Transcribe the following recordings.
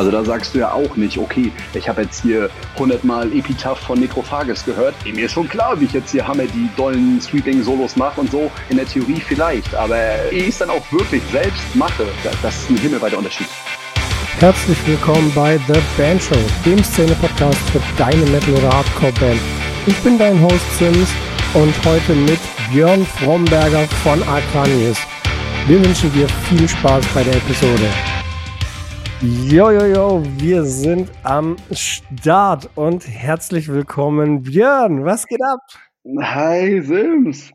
Also da sagst du ja auch nicht, okay, ich habe jetzt hier 100 Mal Epitaph von Necrophagus gehört. Mir ist schon klar, wie ich jetzt hier Hammer die dollen Sweeping-Solos mache und so. In der Theorie vielleicht, aber ich es dann auch wirklich selbst mache, das ist ein himmelweiter Unterschied. Herzlich willkommen bei The Band Show, dem Szene-Podcast für deine Metal- oder Hardcore-Band. Ich bin dein Host Sims und heute mit Björn Fromberger von Arcanius. Wir wünschen dir viel Spaß bei der Episode. Jo, jo, jo, wir sind am Start und herzlich willkommen, Björn. Was geht ab? Hi, Sims.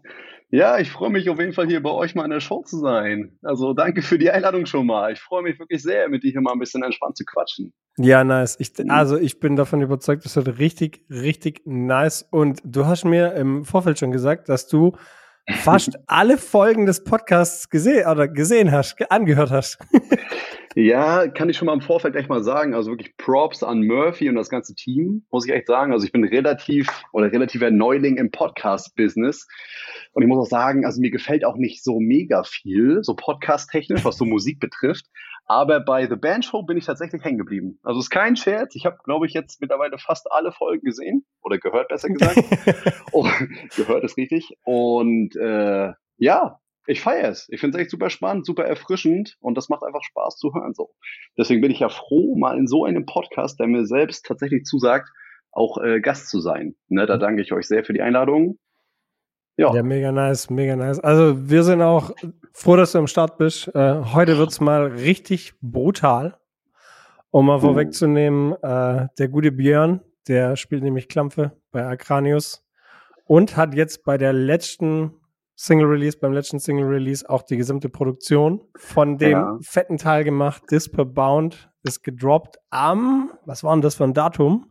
Ja, ich freue mich auf jeden Fall hier bei euch mal in der Show zu sein. Also danke für die Einladung schon mal. Ich freue mich wirklich sehr, mit dir hier mal ein bisschen entspannt zu quatschen. Ja, nice. Ich, mhm. also ich bin davon überzeugt, das wird richtig, richtig nice. Und du hast mir im Vorfeld schon gesagt, dass du fast alle Folgen des Podcasts gesehen oder gesehen hast, angehört hast. ja, kann ich schon mal im Vorfeld gleich mal sagen. Also wirklich Props an Murphy und das ganze Team, muss ich echt sagen. Also ich bin relativ oder relativer Neuling im Podcast-Business. Und ich muss auch sagen, also mir gefällt auch nicht so mega viel, so podcast-technisch, was so Musik betrifft. Aber bei The Band Show bin ich tatsächlich hängen geblieben. Also ist kein Scherz. Ich habe, glaube ich, jetzt mittlerweile fast alle Folgen gesehen oder gehört, besser gesagt. oh, gehört ist richtig. Und äh, ja, ich feiere es. Ich finde es echt super spannend, super erfrischend und das macht einfach Spaß zu hören. So. Deswegen bin ich ja froh, mal in so einem Podcast, der mir selbst tatsächlich zusagt, auch äh, Gast zu sein. Ne, da danke ich euch sehr für die Einladung. Ja. ja, mega nice, mega nice. Also wir sind auch froh, dass du am Start bist. Äh, heute wird es mal richtig brutal. Um mal mhm. vorwegzunehmen, äh, der gute Björn, der spielt nämlich Klampfe bei Akranius und hat jetzt bei der letzten Single Release, beim letzten Single Release auch die gesamte Produktion von dem ja. fetten Teil gemacht. Disper Bound ist gedroppt am, was war denn das für ein Datum?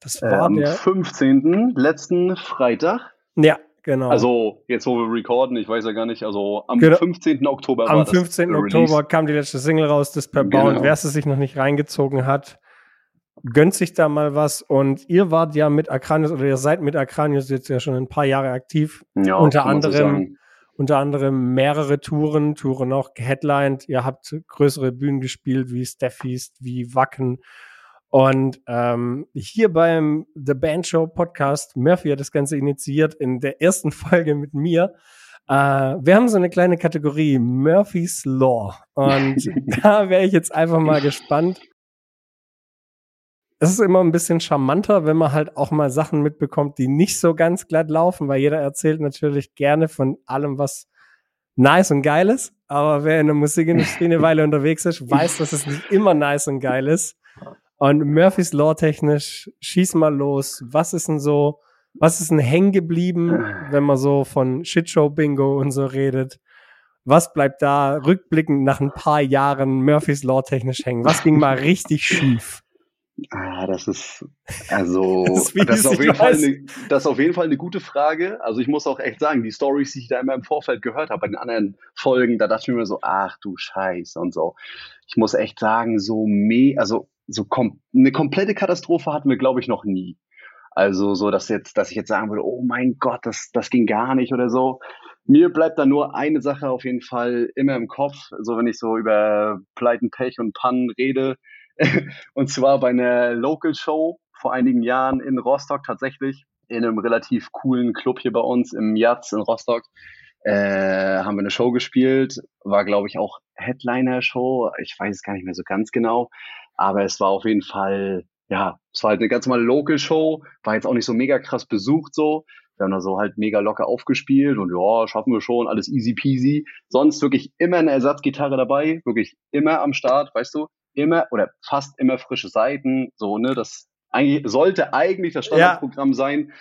Das war am der 15. letzten Freitag. Ja, Genau. Also jetzt, wo wir recorden, ich weiß ja gar nicht, also am genau. 15. Oktober Am 15. Oktober kam die letzte Single raus, das per genau. Bound. Wer es sich noch nicht reingezogen hat, gönnt sich da mal was. Und ihr wart ja mit Akranius oder ihr seid mit Akranius jetzt ja schon ein paar Jahre aktiv. Ja, unter anderem, so unter anderem mehrere Touren, Touren auch geheadlined. Ihr habt größere Bühnen gespielt wie Steffies, wie Wacken und ähm, hier beim The Band Show Podcast, Murphy hat das Ganze initiiert in der ersten Folge mit mir. Äh, wir haben so eine kleine Kategorie Murphy's Law. Und da wäre ich jetzt einfach mal gespannt. Es ist immer ein bisschen charmanter, wenn man halt auch mal Sachen mitbekommt, die nicht so ganz glatt laufen, weil jeder erzählt natürlich gerne von allem, was nice und geil ist. Aber wer in der Musikindustrie eine Weile unterwegs ist, weiß, dass es nicht immer nice und geil ist. Und Murphys Law technisch, schieß mal los. Was ist denn so, was ist denn hängen geblieben, wenn man so von Shitshow Bingo und so redet? Was bleibt da rückblickend nach ein paar Jahren Murphys Law technisch hängen? Was ging mal richtig schief? Ah, das ist also das, ist, das ist auf jeden Fall eine, das ist auf jeden Fall eine gute Frage. Also ich muss auch echt sagen, die Stories, die ich da immer im Vorfeld gehört habe bei den anderen Folgen, da dachte ich mir so, ach du Scheiß und so. Ich muss echt sagen, so me, also so kom eine komplette Katastrophe hatten wir, glaube ich, noch nie. Also so, dass jetzt, dass ich jetzt sagen würde, oh mein Gott, das, das ging gar nicht oder so. Mir bleibt da nur eine Sache auf jeden Fall immer im Kopf, so wenn ich so über Pleiten, Pech und Pannen rede. und zwar bei einer Local Show vor einigen Jahren in Rostock tatsächlich, in einem relativ coolen Club hier bei uns im Jatz in Rostock. Äh, haben wir eine Show gespielt, war glaube ich auch Headliner-Show, ich weiß es gar nicht mehr so ganz genau. Aber es war auf jeden Fall, ja, es war halt eine ganz normale Local Show, war jetzt auch nicht so mega krass besucht so. Wir haben da so halt mega locker aufgespielt und ja, schaffen wir schon, alles easy peasy. Sonst wirklich immer eine Ersatzgitarre dabei, wirklich immer am Start, weißt du? Immer oder fast immer frische Seiten, so, ne? Das eigentlich, sollte eigentlich das Standardprogramm ja. sein.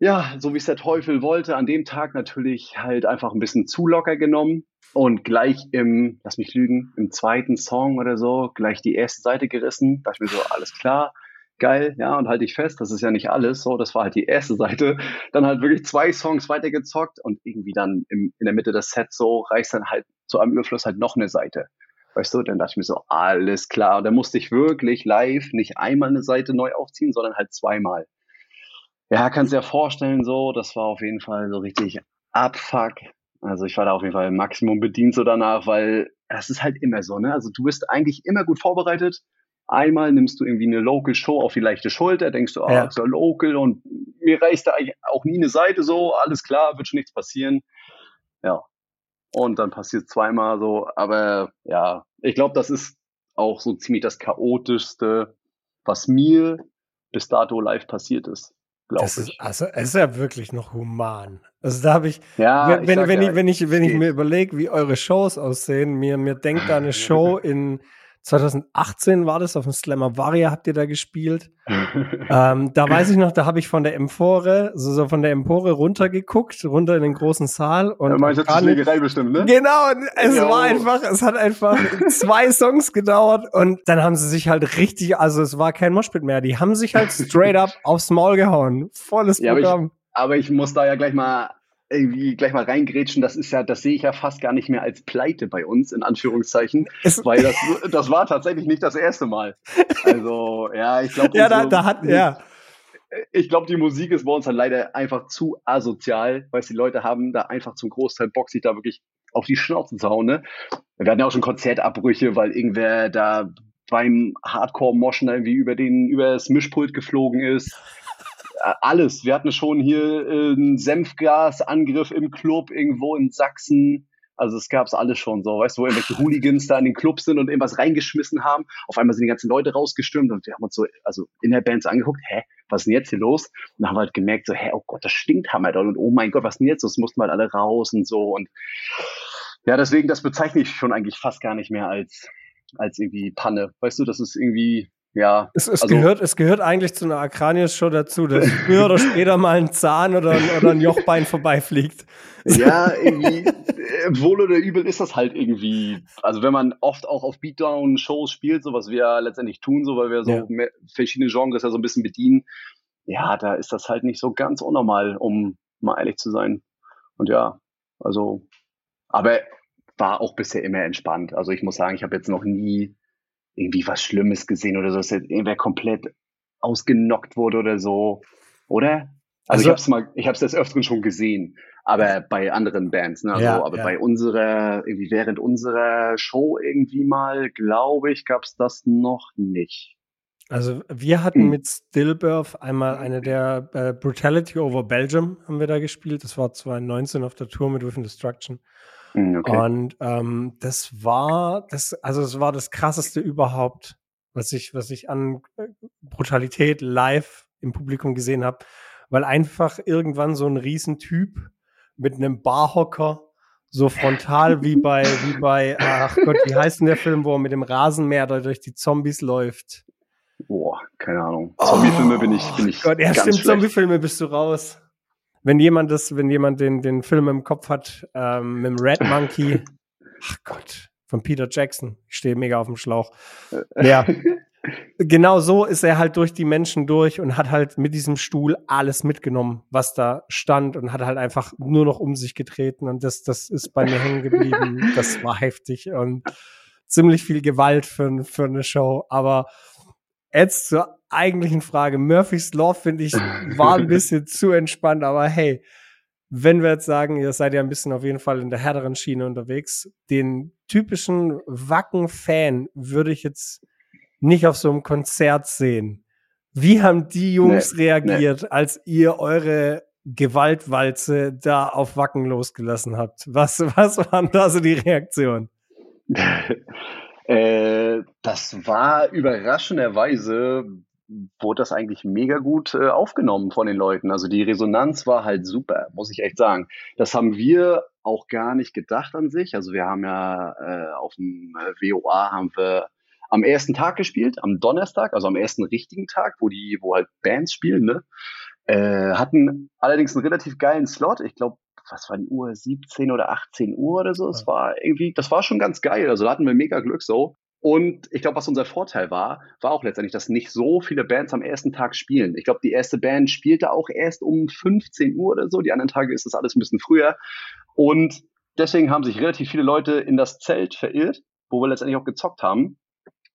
Ja, so wie es der Teufel wollte, an dem Tag natürlich halt einfach ein bisschen zu locker genommen. Und gleich im, lass mich lügen, im zweiten Song oder so, gleich die erste Seite gerissen. Da dachte ich mir so, alles klar, geil, ja, und halte ich fest, das ist ja nicht alles, so, das war halt die erste Seite. Dann halt wirklich zwei Songs weitergezockt und irgendwie dann im, in der Mitte des Sets so reißt dann halt zu einem Überfluss halt noch eine Seite. Weißt du, dann dachte ich mir so, alles klar. Und dann musste ich wirklich live nicht einmal eine Seite neu aufziehen, sondern halt zweimal. Ja, kannst dir ja vorstellen, so, das war auf jeden Fall so richtig Abfuck Also ich war da auf jeden Fall Maximum bedient so danach, weil es ist halt immer so, ne? Also du bist eigentlich immer gut vorbereitet. Einmal nimmst du irgendwie eine Local Show auf die leichte Schulter, denkst du, ah, ja. ist ja local und mir reicht da eigentlich auch nie eine Seite so, alles klar, wird schon nichts passieren. Ja. Und dann passiert zweimal so, aber ja, ich glaube, das ist auch so ziemlich das chaotischste, was mir bis dato live passiert ist glaube ich. also es ist ja wirklich noch human. Also da habe ich, ja, wenn, ich wenn, wenn, ja, ich, wenn ich, wenn ich mir überlege, wie eure Shows aussehen, mir, mir denkt da eine Show in 2018 war das auf dem Slammer Varia, habt ihr da gespielt. ähm, da weiß ich noch, da habe ich von der Empore, so, so von der Empore runtergeguckt, runter in den großen Saal. Und ja, meinst du Schlägerei bestimmt, ne? Genau, es jo. war einfach, es hat einfach zwei Songs gedauert und dann haben sie sich halt richtig, also es war kein Moshpit mehr, die haben sich halt straight up aufs Maul gehauen. Volles ja, Programm. Aber ich, aber ich muss da ja gleich mal irgendwie gleich mal reingrätschen, das ist ja, das sehe ich ja fast gar nicht mehr als Pleite bei uns, in Anführungszeichen, es weil das, das war tatsächlich nicht das erste Mal. Also, ja, ich glaube. ja, da, da hat, ja. Ich glaube, die Musik ist bei uns halt leider einfach zu asozial, weil die Leute haben da einfach zum Großteil Bock, sich da wirklich auf die Schnauze zu hauen, ne? Wir hatten ja auch schon Konzertabbrüche, weil irgendwer da beim Hardcore-Moschen irgendwie über den, über das Mischpult geflogen ist. Äh, alles. Wir hatten schon hier äh, einen Senfgasangriff im Club irgendwo in Sachsen. Also es gab's alles schon so, weißt du, wo irgendwelche Hooligans da in den Club sind und irgendwas reingeschmissen haben. Auf einmal sind die ganzen Leute rausgestürmt und wir haben uns so, also in der Band so angeguckt, hä, was ist denn jetzt hier los? Und dann haben wir halt gemerkt, so, hä, oh Gott, das stinkt hammer doll und oh mein Gott, was ist denn jetzt? Das mussten wir halt alle raus und so und ja, deswegen, das bezeichne ich schon eigentlich fast gar nicht mehr als, als irgendwie Panne. Weißt du, das ist irgendwie, ja. Es, es also, gehört, es gehört eigentlich zu einer Akranius-Show dazu, dass früher oder später mal ein Zahn oder, oder ein Jochbein vorbeifliegt. Ja, irgendwie, äh, wohl oder übel ist das halt irgendwie. Also wenn man oft auch auf Beatdown-Shows spielt, so was wir ja letztendlich tun, so weil wir so ja. verschiedene Genres ja so ein bisschen bedienen, ja, da ist das halt nicht so ganz unnormal, um mal ehrlich zu sein. Und ja, also, aber war auch bisher immer entspannt. Also ich muss sagen, ich habe jetzt noch nie irgendwie was Schlimmes gesehen oder so, dass irgendwer komplett ausgenockt wurde oder so, oder? Also, also ich habe es mal, ich habe es des Öfteren schon gesehen, aber bei anderen Bands, ne? Also, ja, aber ja. bei unserer, irgendwie während unserer Show irgendwie mal, glaube ich, gab es das noch nicht. Also wir hatten hm. mit Stillbirth einmal eine der äh, Brutality over Belgium haben wir da gespielt. Das war 2019 auf der Tour mit Within Destruction. Hm, okay. Und ähm, das war das, also es war das krasseste überhaupt, was ich, was ich an äh, Brutalität live im Publikum gesehen habe, weil einfach irgendwann so ein Riesentyp mit einem Barhocker so frontal wie bei, wie bei, ach Gott, wie heißt denn der Film, wo er mit dem Rasenmäher da durch die Zombies läuft? Boah, keine Ahnung. Zombiefilme oh, bin ich, bin ich. Gott, ganz stimmt, Zombiefilme bist du raus wenn jemand das, wenn jemand den, den Film im Kopf hat, ähm, mit dem Red Monkey, ach Gott, von Peter Jackson, ich stehe mega auf dem Schlauch. Ja. genau so ist er halt durch die Menschen durch und hat halt mit diesem Stuhl alles mitgenommen, was da stand und hat halt einfach nur noch um sich getreten und das, das ist bei mir hängen geblieben. Das war heftig und ziemlich viel Gewalt für, für eine Show, aber jetzt zur eigentlichen Frage. Murphy's Law, finde ich, war ein bisschen zu entspannt, aber hey, wenn wir jetzt sagen, ihr seid ja ein bisschen auf jeden Fall in der härteren Schiene unterwegs, den typischen Wacken-Fan würde ich jetzt nicht auf so einem Konzert sehen. Wie haben die Jungs nee, reagiert, nee. als ihr eure Gewaltwalze da auf Wacken losgelassen habt? Was, was waren da so die Reaktionen? Äh, das war überraschenderweise, wurde das eigentlich mega gut äh, aufgenommen von den Leuten. Also die Resonanz war halt super, muss ich echt sagen. Das haben wir auch gar nicht gedacht an sich. Also wir haben ja äh, auf dem äh, WOA haben wir am ersten Tag gespielt, am Donnerstag, also am ersten richtigen Tag, wo die, wo halt Bands spielen, ne? Äh, hatten allerdings einen relativ geilen Slot. Ich glaube, was war die Uhr, 17 oder 18 Uhr oder so. Es war irgendwie, das war schon ganz geil. Also da hatten wir mega Glück so. Und ich glaube, was unser Vorteil war, war auch letztendlich, dass nicht so viele Bands am ersten Tag spielen. Ich glaube, die erste Band spielte auch erst um 15 Uhr oder so. Die anderen Tage ist das alles ein bisschen früher. Und deswegen haben sich relativ viele Leute in das Zelt verirrt, wo wir letztendlich auch gezockt haben.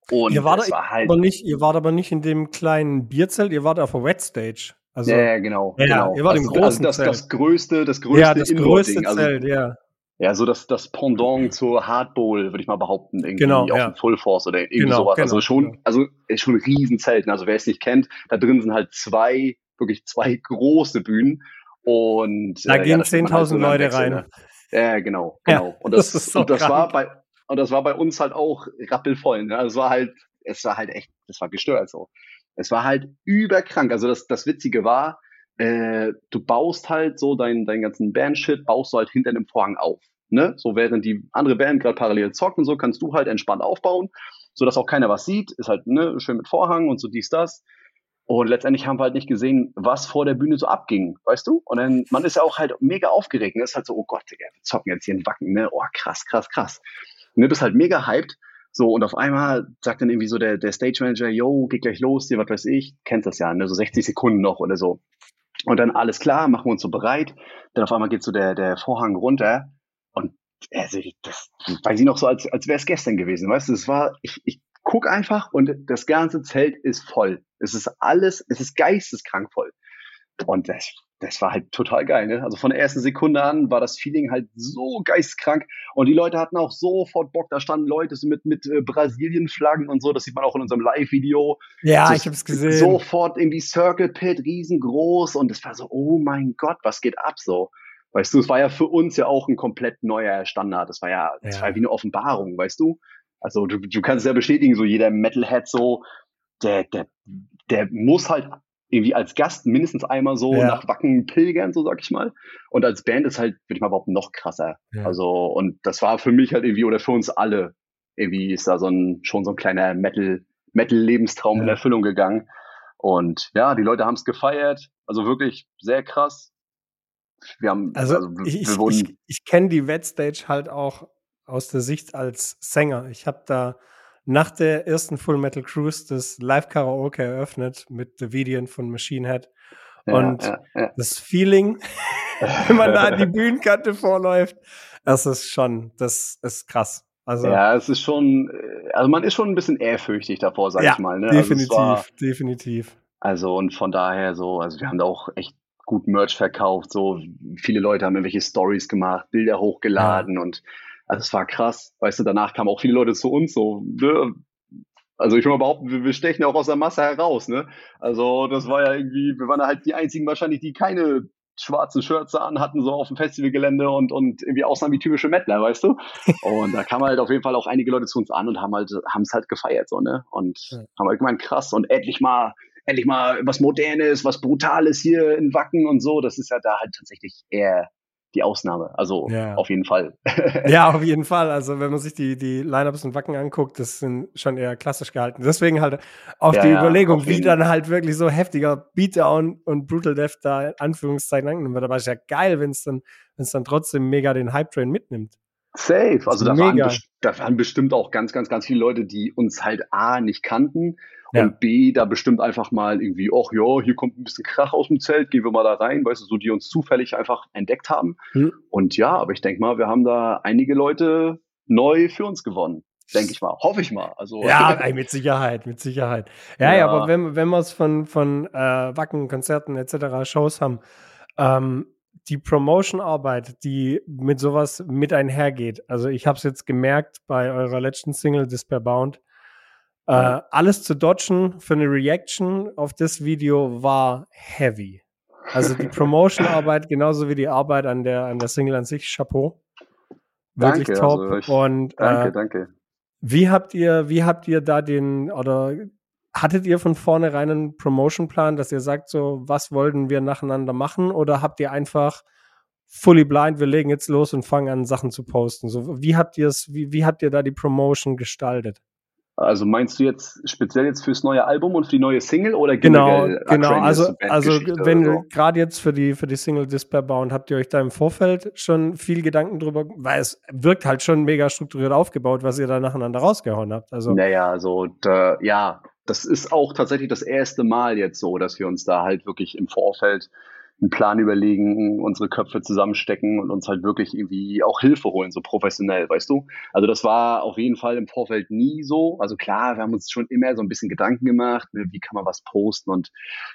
Und ihr wart, war halt aber nicht, ihr wart aber nicht in dem kleinen Bierzelt, ihr wart auf der Wet Stage. Also, ja, genau. Ja, genau. ihr wart also, im großen also das, Zelt. das größte, das größte, ja, das größte also Zelt, also, ja. ja, so das, das Pendant zur Hardbowl, würde ich mal behaupten, irgendwie genau, auf ja. dem Full Force oder irgendwie Genau, sowas. also genau, schon, genau. also schon ein Riesenzelten. Also wer es nicht kennt, da drin sind halt zwei, wirklich zwei große Bühnen. Und Da äh, gehen sieht man halt 10.000 so Leute Wechsel, rein. Ne? Ja, genau, Ja, genau. und das, das so und das war bei und das war bei uns halt auch rappelvoll. Ne? Also es war halt, es war halt echt, das war gestört so. Es war halt überkrank. Also das, das Witzige war, äh, du baust halt so deinen deinen ganzen Bandshit, baust du halt hinter dem Vorhang auf. Ne? So während die andere Band gerade parallel zockt und so, kannst du halt entspannt aufbauen, so dass auch keiner was sieht. Ist halt ne, schön mit Vorhang und so dies, das. Und letztendlich haben wir halt nicht gesehen, was vor der Bühne so abging, weißt du? Und dann, man ist ja auch halt mega aufgeregt. Ne? Ist halt so, oh Gott, wir zocken jetzt hier in Wacken, ne? Oh, krass, krass, krass. Und du bist halt mega hyped. So, und auf einmal sagt dann irgendwie so der, der Stage Manager, yo, geht gleich los, hier, was weiß ich, kennst das ja, ne? So 60 Sekunden noch oder so. Und dann alles klar, machen wir uns so bereit. Dann auf einmal geht so der, der Vorhang runter. Und also ich- das weiß ich noch so, als, als wäre es gestern gewesen. Weißt du, es war, ich, ich guck einfach und das ganze Zelt ist voll. Es ist alles, es ist geisteskrank voll. Und das, das war halt total geil. Ne? Also von der ersten Sekunde an war das Feeling halt so geisteskrank. Und die Leute hatten auch sofort Bock. Da standen Leute so mit, mit äh, Brasilien-Flaggen und so. Das sieht man auch in unserem Live-Video. Ja, So ich habe es gesehen. Sofort irgendwie Circle Pit, riesengroß. Und es war so, oh mein Gott, was geht ab so? Weißt du, es war ja für uns ja auch ein komplett neuer Standard. Das war ja, das Ja. war wie eine Offenbarung, weißt du? Also du, du kannst es ja bestätigen, so jeder Metalhead so, der, der, der muss halt irgendwie als Gast mindestens einmal so Ja. nach Wacken pilgern, so sag ich mal. Und als Band ist halt, würde ich mal behaupten, noch krasser. Ja. Also, und das war für mich halt irgendwie, oder für uns alle, irgendwie ist da so ein, schon so ein kleiner Metal, Metal-Lebenstraum in Ja. Erfüllung gegangen. Und ja, die Leute haben es gefeiert. Also wirklich sehr krass. Wir haben, Also, also, ich, ich, ich, ich kenne die Wetstage halt auch aus der Sicht als Sänger. Ich habe da nach der ersten Full Metal Cruise das Live-Karaoke eröffnet mit The Vidian von Machine Head. ja, und ja, ja. Das Feeling, wenn man da an die Bühnenkante vorläuft, das ist schon, das ist krass. Also Ja, es ist schon, äh, also man ist schon ein bisschen ehrfürchtig davor, sag ich mal. Ne? definitiv, Also, war, definitiv. also und von daher so, also wir haben da auch echt gut Merch verkauft. So viele Leute haben irgendwelche Stories gemacht, Bilder hochgeladen und also es war krass. Weißt du, danach kamen auch viele Leute zu uns so. Ne? Also ich will mal behaupten, wir, stechen ja auch aus der Masse heraus. Ne? Also das war ja irgendwie, wir waren ja halt die einzigen wahrscheinlich, die keine schwarzen Shirts an hatten, so auf dem Festivalgelände und, und irgendwie aussahen wie typische Mettler, weißt du? Und da kamen halt auf jeden Fall auch einige Leute zu uns an und haben halt, haben es halt gefeiert, so, ne? Und Ja. haben halt gemeint, krass, und endlich mal, endlich mal was Modernes, was Brutales hier in Wacken und so. Das ist ja da halt tatsächlich eher die Ausnahme. Also Ja. auf jeden Fall. Ja, auf jeden Fall. Also, wenn man sich die, die Lineups und Wacken anguckt, das sind schon eher klassisch gehalten. Deswegen halt auch Ja, die Überlegung, wie dann halt wirklich so heftiger Beatdown und Brutal Death da in Anführungszeichen angenommen wird. Aber ist ja geil, wenn es dann, wenn es dann trotzdem mega den Hype-Train mitnimmt. Safe. Also da waren, da waren bestimmt auch ganz, ganz, ganz viele Leute, die uns halt A nicht kannten Ja. und B da bestimmt einfach mal irgendwie, ach ja, hier kommt ein bisschen Krach aus dem Zelt, gehen wir mal da rein, weißt du, so die uns zufällig einfach entdeckt haben. Hm. Und ja, aber ich denke mal, wir haben da einige Leute neu für uns gewonnen. Denke ich mal. Hoffe ich mal. Also Ja, mit Sicherheit, mit Sicherheit. Ja, ja, Ja. aber wenn, wenn wir es von, von äh, Wacken, Konzerten etc., Shows haben, ähm, die Promotion-Arbeit, die mit sowas mit einhergeht, also ich habe es jetzt gemerkt bei eurer letzten Single, Despair Bound, äh, Ja. alles zu dodgen für eine Reaction auf das Video war heavy. Also die Promotion-Arbeit genauso wie die Arbeit an der, an der Single an sich, Chapeau. Wirklich Danke, top. also ich- Und danke, äh, danke. wie habt ihr, wie habt ihr da den, oder hattet ihr von vornherein einen Promotion-Plan, dass ihr sagt, so, was wollten wir nacheinander machen? Oder habt ihr einfach fully blind, wir legen jetzt los und fangen an, Sachen zu posten? So, wie habt ihr es, wie, wie habt ihr da die Promotion gestaltet? Also meinst du jetzt speziell jetzt fürs neue Album und für die neue Single oder Genau, genau. Also, also wenn so? gerade jetzt für die für die Single Despair Bound habt ihr euch da im Vorfeld schon viel Gedanken drüber, weil es wirkt halt schon mega strukturiert aufgebaut, was ihr da nacheinander rausgehauen habt. Also Naja, also da, ja, das ist auch tatsächlich das erste Mal jetzt so, dass wir uns da halt wirklich im Vorfeld einen Plan überlegen, unsere Köpfe zusammenstecken und uns halt wirklich irgendwie auch Hilfe holen, so professionell, weißt du? Also das war auf jeden Fall im Vorfeld nie so. Also klar, wir haben uns schon immer so ein bisschen Gedanken gemacht, ne, wie kann man was posten und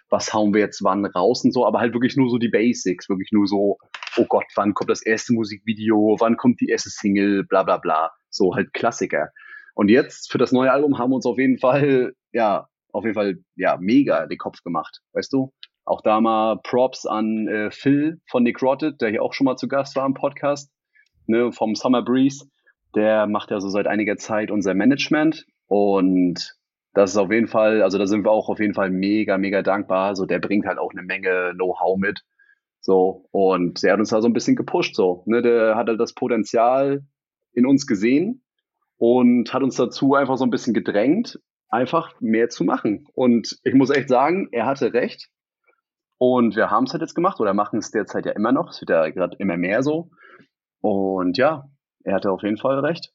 was hauen wir jetzt wann raus und so, aber halt wirklich nur so die Basics, wirklich nur so, oh Gott, wann kommt das erste Musikvideo, wann kommt die erste Single, bla bla bla. So halt Klassiker. Und jetzt für das neue Album haben wir uns auf jeden Fall, ja, auf jeden Fall, ja, mega den Kopf gemacht, weißt du? Auch da mal Props an äh, Phil von Nick Rotted, der hier auch schon mal zu Gast war im Podcast, ne, vom Summer Breeze. Der macht ja so seit einiger Zeit unser Management und das ist auf jeden Fall, also da sind wir auch auf jeden Fall mega, mega dankbar. So, der bringt halt auch eine Menge Know-how mit. So, und der hat uns da so ein bisschen gepusht, so, ne, der hat halt das Potenzial in uns gesehen und hat uns dazu einfach so ein bisschen gedrängt, einfach mehr zu machen. Und ich muss echt sagen, er hatte recht. Und wir haben es halt jetzt gemacht oder machen es derzeit ja immer noch. Es wird ja gerade immer mehr so. Und ja, er hatte auf jeden Fall recht.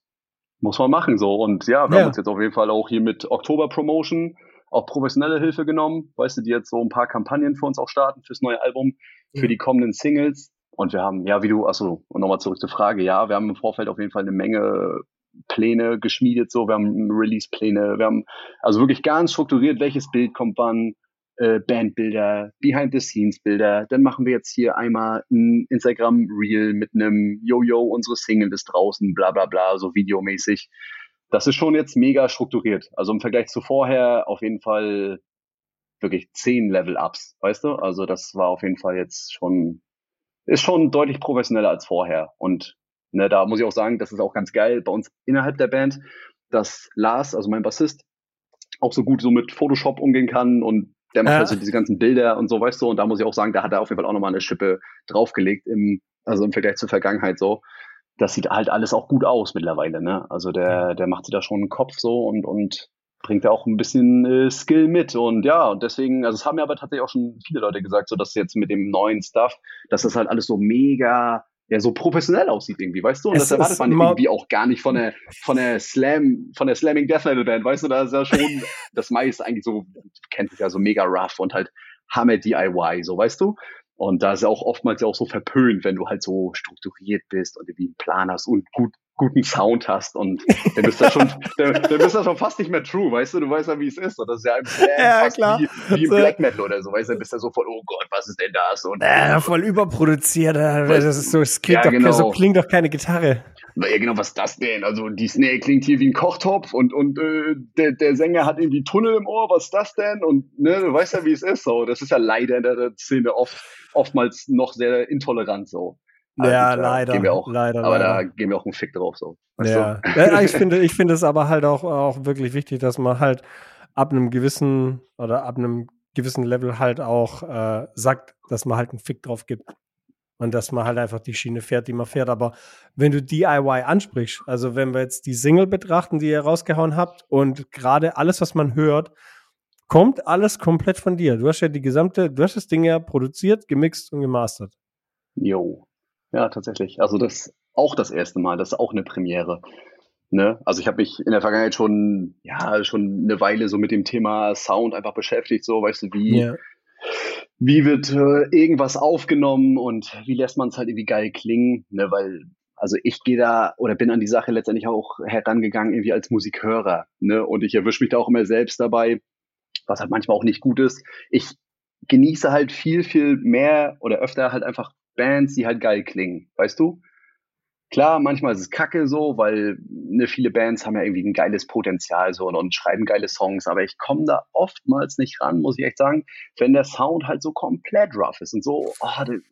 Muss man machen so. Und ja, wir ja. haben uns jetzt auf jeden Fall auch hier mit Oktober Promotion auch professionelle Hilfe genommen. Weißt du, die jetzt so ein paar Kampagnen für uns auch starten fürs neue Album, ja. für die kommenden Singles. Und wir haben, ja, wie du, achso, und nochmal zurück zur Frage, ja, wir haben im Vorfeld auf jeden Fall eine Menge Pläne geschmiedet, so, wir haben Release-Pläne, wir haben also wirklich ganz strukturiert, welches Bild kommt wann, äh, Bandbilder, Behind-the-Scenes-Bilder. Dann machen wir jetzt hier einmal ein Instagram-Reel mit einem Yo-Yo, unsere Single ist draußen, bla bla bla, so videomäßig. Das ist schon jetzt mega strukturiert. Also im Vergleich zu vorher auf jeden Fall wirklich zehn Level-Ups, weißt du? Also das war auf jeden Fall jetzt schon, ist schon deutlich professioneller als vorher. Und ne, da muss ich auch sagen, das ist auch ganz geil bei uns innerhalb der Band, dass Lars, also mein Bassist, auch so gut so mit Photoshop umgehen kann und der macht ja. also diese ganzen Bilder und so, weißt du, und da muss ich auch sagen, da hat er auf jeden Fall auch nochmal eine Schippe draufgelegt, im, also im Vergleich zur Vergangenheit so. Das sieht halt alles auch gut aus mittlerweile, ne? Also der, der macht sich da schon einen Kopf so und, und bringt da auch ein bisschen äh, Skill mit. Und ja, und deswegen, also es haben ja aber tatsächlich auch schon viele Leute gesagt, so dass jetzt mit dem neuen Stuff, dass das halt alles so mega ja so professionell aussieht irgendwie, weißt du? Und es das erwartet man irgendwie auch gar nicht von der von der Slam, von der Slamming Death Metal Band, weißt du? Da ist ja schon das meiste eigentlich so, kennt sich ja so mega rough und halt Hammer DIY, so weißt du? Und da ist ja auch oftmals ja auch so verpönt, wenn du halt so strukturiert bist und irgendwie einen Plan hast und gut guten Sound hast und dann bist du schon, dann, dann bist du schon fast nicht mehr true, weißt du, du weißt ja, wie es ist. Und das ist ja Slam ja, klar. wie, wie im so. Black Metal oder so, weißt du, dann bist du so voll, oh Gott, was ist denn das? Und, ja, voll überproduziert, das ist so, es klingt, ja, doch, genau. so klingt doch keine Gitarre. Ja, genau, was ist das denn? Also die Snare klingt hier wie ein Kochtopf und, und äh, der, der Sänger hat irgendwie Tunnel im Ohr, was ist das denn? Und ne, du weißt ja, wie es ist. So, das ist ja leider in der Szene oft oftmals noch sehr intolerant so. Ja, leider. Gehen wir auch, leider. Aber leider. da gehen wir auch einen Fick drauf. So. Ja. ja. ich finde, ich finde es aber halt auch, auch wirklich wichtig, dass man halt ab einem gewissen oder ab einem gewissen Level halt auch äh, sagt, dass man halt einen Fick drauf gibt. Und dass man halt einfach die Schiene fährt, die man fährt. Aber wenn du DIY ansprichst, also wenn wir jetzt die Single betrachten, die ihr rausgehauen habt, und gerade alles, was man hört, kommt alles komplett von dir. Du hast ja die gesamte, du hast das Ding ja produziert, gemixt und gemastert. Jo, ja, tatsächlich. Also das auch das erste Mal, das ist auch eine Premiere. Ne? Also ich habe mich in der Vergangenheit schon, ja, schon eine Weile so mit dem Thema Sound einfach beschäftigt, so, weißt du, wie, ja. wie wird äh, irgendwas aufgenommen und wie lässt man es halt irgendwie geil klingen, ne? Weil, also ich gehe da oder bin an die Sache letztendlich auch herangegangen, irgendwie als Musikhörer, ne? Und ich erwische mich da auch immer selbst dabei, was halt manchmal auch nicht gut ist. Ich genieße halt viel, viel mehr oder öfter halt einfach Bands, die halt geil klingen, weißt du? Klar, manchmal ist es kacke so, weil ne, viele Bands haben ja irgendwie ein geiles Potenzial so und, und schreiben geile Songs, aber ich komme da oftmals nicht ran, muss ich echt sagen, wenn der Sound halt so komplett rough ist und so, oh,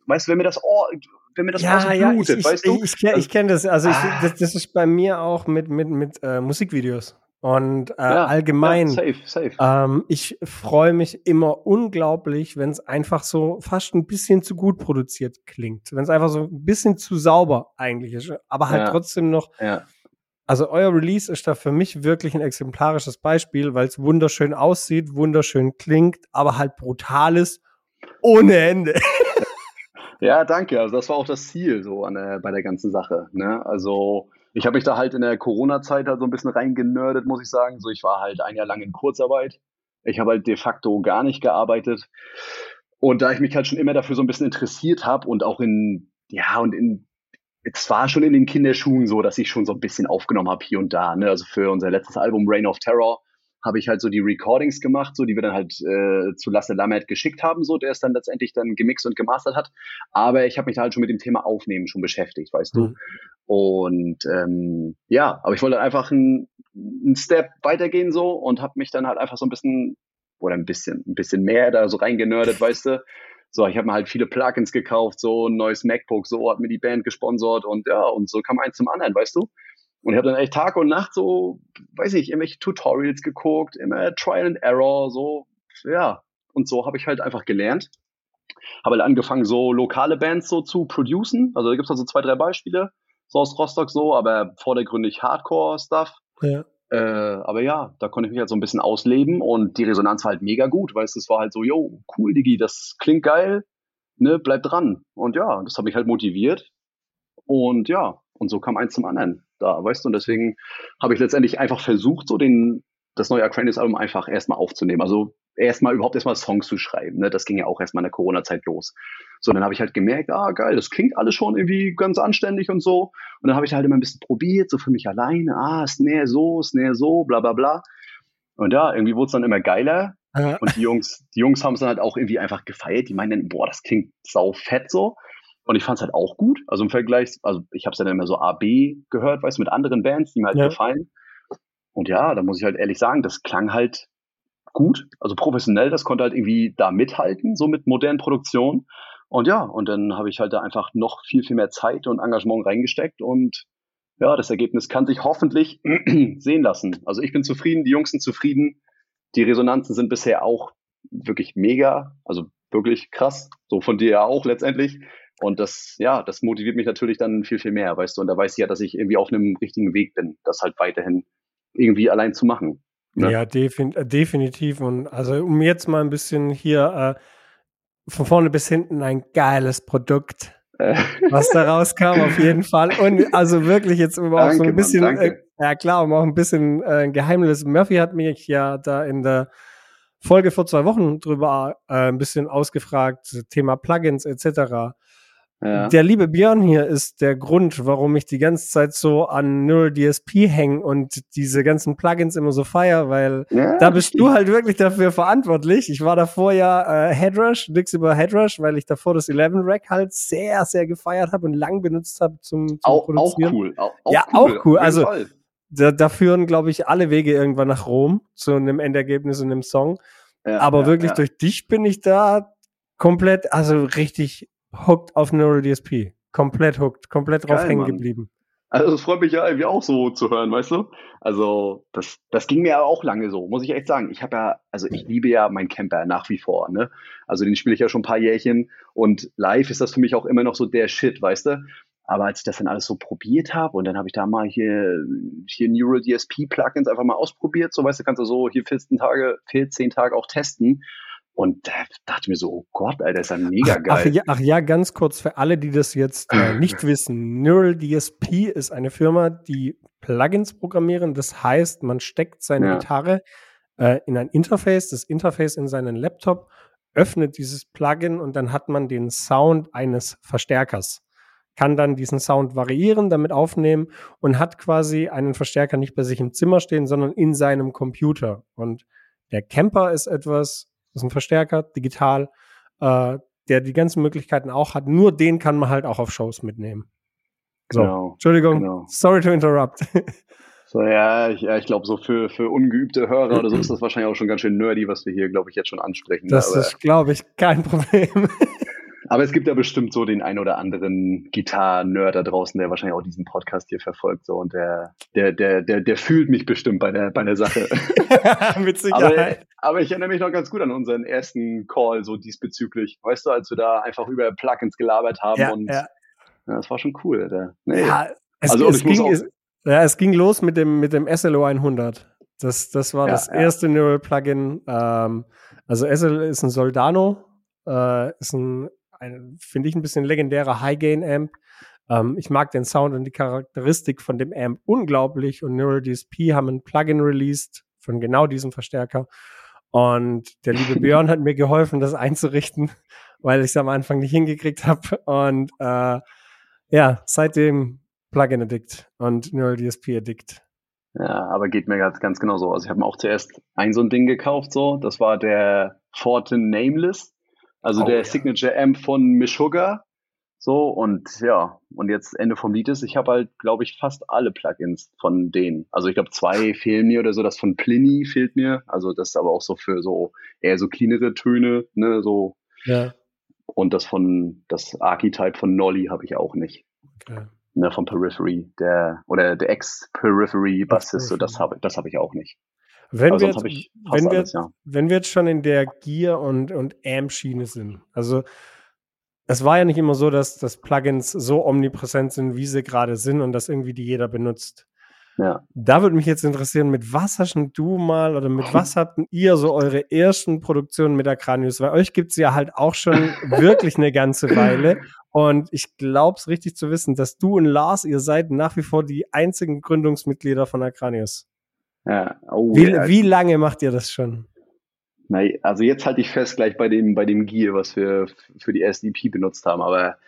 weißt du, wenn mir das Ohr, wenn mir das ja, Ohr so blutet, ja, ich, weißt ich, du? Ich, ich, kenne das, also ah. das, das, ist bei mir auch mit, mit, mit äh, Musikvideos. Und äh, ja, allgemein, ja, safe, safe. Ähm, ich freue mich immer unglaublich, wenn es einfach so fast ein bisschen zu gut produziert klingt. Wenn es einfach so ein bisschen zu sauber eigentlich ist, aber halt ja. trotzdem noch. Also euer Release ist da für mich wirklich ein exemplarisches Beispiel, weil es wunderschön aussieht, wunderschön klingt, aber halt brutal ist ohne Ende. Ja, danke. Also das war auch das Ziel so an der, bei der ganzen Sache. Ne? Also ich habe mich da halt in der Corona-Zeit halt so ein bisschen reingenördet, muss ich sagen. So, ich war halt ein Jahr lang in Kurzarbeit. Ich habe halt de facto gar nicht gearbeitet. Und da ich mich halt schon immer dafür so ein bisschen interessiert habe und auch in, ja, und in, es war schon in den Kinderschuhen so, dass ich schon so ein bisschen aufgenommen habe hier und da. Ne? Also für unser letztes Album Reign of Terror habe ich halt so die Recordings gemacht, so die wir dann halt äh, zu Lasse Lammert geschickt haben, so der es dann letztendlich dann gemixt und gemastert hat. Aber ich habe mich da halt schon mit dem Thema Aufnehmen schon beschäftigt, weißt mhm. du. Und ähm, ja, aber ich wollte einfach einen, Step weitergehen so und habe mich dann halt einfach so ein bisschen oder ein bisschen ein bisschen mehr da so reingenördet, weißt du. So, ich habe mir halt viele Plugins gekauft, so ein neues MacBook, so hat mir die Band gesponsert und ja, und so kam eins zum anderen, weißt du. Und ich habe dann echt Tag und Nacht so, weiß ich, irgendwelche Tutorials geguckt, immer Trial and Error, so, ja. Und so habe ich halt einfach gelernt. Habe halt angefangen, so lokale Bands so zu producen. Also da gibt's also zwei, drei Beispiele, so aus Rostock so, aber vordergründig Hardcore-Stuff. Ja. Äh, aber ja, da konnte ich mich halt so ein bisschen ausleben und die Resonanz war halt mega gut, weil es war halt so, yo, cool, Digi, das klingt geil, ne, bleib dran. Und ja, das hat mich halt motiviert. Und ja, und so kam eins zum anderen da, weißt du? Und deswegen habe ich letztendlich einfach versucht, so den, das neue Aquarius-Album einfach erstmal aufzunehmen. Also erstmal überhaupt erstmal Songs zu schreiben. Ne? Das ging ja auch erstmal in der Corona-Zeit los. So, dann habe ich halt gemerkt, ah, geil, das klingt alles schon irgendwie ganz anständig und so. Und dann habe ich halt immer ein bisschen probiert, so für mich alleine, ah, Snare so, Snare so, bla bla bla. Und ja, irgendwie wurde es dann immer geiler. Ja. Und die Jungs, die Jungs haben es dann halt auch irgendwie einfach gefeiert. Die meinen, boah, das klingt sau fett so. Und ich fand es halt auch gut. Also im Vergleich, also ich habe es dann immer so A, B gehört, weißt du, mit anderen Bands, die mir halt ja. gefallen. Und ja, da muss ich halt ehrlich sagen, das klang halt gut, also professionell, das konnte halt irgendwie da mithalten, so mit modernen Produktionen. Und ja, und dann habe ich halt da einfach noch viel, viel mehr Zeit und Engagement reingesteckt und ja, das Ergebnis kann sich hoffentlich sehen lassen. Also ich bin zufrieden, die Jungs sind zufrieden, die Resonanzen sind bisher auch wirklich mega, also wirklich krass, so von dir ja auch letztendlich. Und das, ja, das motiviert mich natürlich dann viel, viel mehr, weißt du. Und da weiß ich ja, dass ich irgendwie auf einem richtigen Weg bin, das halt weiterhin irgendwie allein zu machen. Ne? Ja, defin definitiv. Und also um jetzt mal ein bisschen hier äh, von vorne bis hinten ein geiles Produkt, äh. was da rauskam, auf jeden Fall. Und also wirklich jetzt um auch so ein bisschen, Mann, äh, ja klar, um auch ein bisschen äh, ein Geheimnis. Murphy hat mich ja da in der Folge vor zwei Wochen drüber äh, ein bisschen ausgefragt, Thema Plugins etc. Der liebe Björn hier ist der Grund, warum ich die ganze Zeit so an Neural DSP hänge und diese ganzen Plugins immer so feier, weil ja, da bist du halt wirklich dafür verantwortlich. Ich war davor ja äh, Headrush, nix über Headrush, weil ich davor das 11 Rack halt sehr, sehr gefeiert habe und lang benutzt habe zum, zum auch, Produzieren. Auch cool. Auch, auch ja, cool. auch cool. Also da, da führen, glaube ich, alle Wege irgendwann nach Rom zu einem Endergebnis in einem Song. Ja, Aber ja, wirklich durch dich bin ich da komplett, also richtig hooked auf Neural DSP. Komplett hooked, komplett drauf Geil, hängen geblieben. Also es freut mich ja irgendwie auch so zu hören, weißt du? Also das, das ging mir ja auch lange so, muss ich echt sagen. Ich habe ja, also ich liebe ja meinen Camper nach wie vor, ne? Also den spiele ich ja schon ein paar Jährchen und live ist das für mich auch immer noch so der Shit, weißt du? Aber als ich das dann alles so probiert habe und dann habe ich da mal hier, hier Neural DSP Plugins einfach mal ausprobiert, so weißt du, kannst du so hier 14 Tage, 14 Tage auch testen. Und da dachte ich mir so, oh Gott, Alter, ist ja mega geil. Ach, ja, ach ja, ganz kurz für alle, die das jetzt äh, nicht wissen. Neural DSP ist eine Firma, die Plugins programmieren. Das heißt, man steckt seine ja. Gitarre äh, in ein Interface, das Interface in seinen Laptop, öffnet dieses Plugin und dann hat man den Sound eines Verstärkers. Kann dann diesen Sound variieren, damit aufnehmen und hat quasi einen Verstärker nicht bei sich im Zimmer stehen, sondern in seinem Computer. Und der Camper ist etwas, das ist ein Verstärker, digital, äh, der die ganzen Möglichkeiten auch hat. Nur den kann man halt auch auf Shows mitnehmen. So, genau, Entschuldigung, genau. sorry to interrupt. So, ja, ich, ja, ich glaube, so für, für ungeübte Hörer oder so ist das wahrscheinlich auch schon ganz schön nerdy, was wir hier, glaube ich, jetzt schon ansprechen. Das ist, glaube ich, kein Problem. Aber es gibt ja bestimmt so den ein oder anderen Gitarren-Nerd da draußen, der wahrscheinlich auch diesen Podcast hier verfolgt. So, und der, der, der, der, der fühlt mich bestimmt bei der, bei der Sache. Mit Sicherheit. Aber, aber, ich erinnere mich noch ganz gut an unseren ersten Call so diesbezüglich. Weißt du, als wir da einfach über Plugins gelabert haben ja, und ja. ja das war schon cool. Nee. Ja, es, also, es ging, es, ja, es ging los mit dem, mit dem SLO 100. Das, das war ja, das erste Neural Plugin. Ähm, also SL ist ein Soldano, äh, ist ein, finde ich, ein bisschen legendärer High-Gain-Amp. Ähm, ich mag den Sound und die Charakteristik von dem Amp unglaublich und Neural DSP haben ein Plugin released von genau diesem Verstärker. Und der liebe Björn hat mir geholfen, das einzurichten, weil ich es am Anfang nicht hingekriegt habe. Und äh, ja, seitdem Plugin-Addict und Neural DSP-Addict. Ja, aber geht mir ganz, ganz genau so. Also ich habe mir auch zuerst ein so ein Ding gekauft, so. Das war der Fortin Nameless, also oh, der ja. Signature Amp von Meshuggah. So, und ja, und jetzt Ende vom Lied ist, ich habe halt, glaube ich, fast alle Plugins von denen. Also ich glaube, zwei fehlen mir oder so, das von Pliny fehlt mir. Also das ist aber auch so für so eher so cleanere Töne, ne, so. Ja. Und das von, das Archetype von Nolly habe ich auch nicht. Okay. Ne, von Periphery, der, oder der Ex-Periphery-Bassist, so das habe das hab ich auch nicht. Wenn wir, jetzt, wenn, wir, alles, ja. wenn wir jetzt schon in der Gear- und, und Amp-Schiene sind, also es war ja nicht immer so, dass, dass Plugins so omnipräsent sind, wie sie gerade sind und dass irgendwie die jeder benutzt. Ja. Da würde mich jetzt interessieren, mit was hast du mal oder mit was habt ihr so eure ersten Produktionen mit Acranius? Weil euch gibt es ja halt auch schon wirklich eine ganze Weile. Und ich glaube es richtig zu wissen, dass du und Lars, ihr seid nach wie vor die einzigen Gründungsmitglieder von Acranius. Ja. Oh, wie, ja. wie lange macht ihr das schon? Na, also jetzt halte ich fest gleich bei dem, bei dem Gear, was wir für die SDP benutzt haben, aber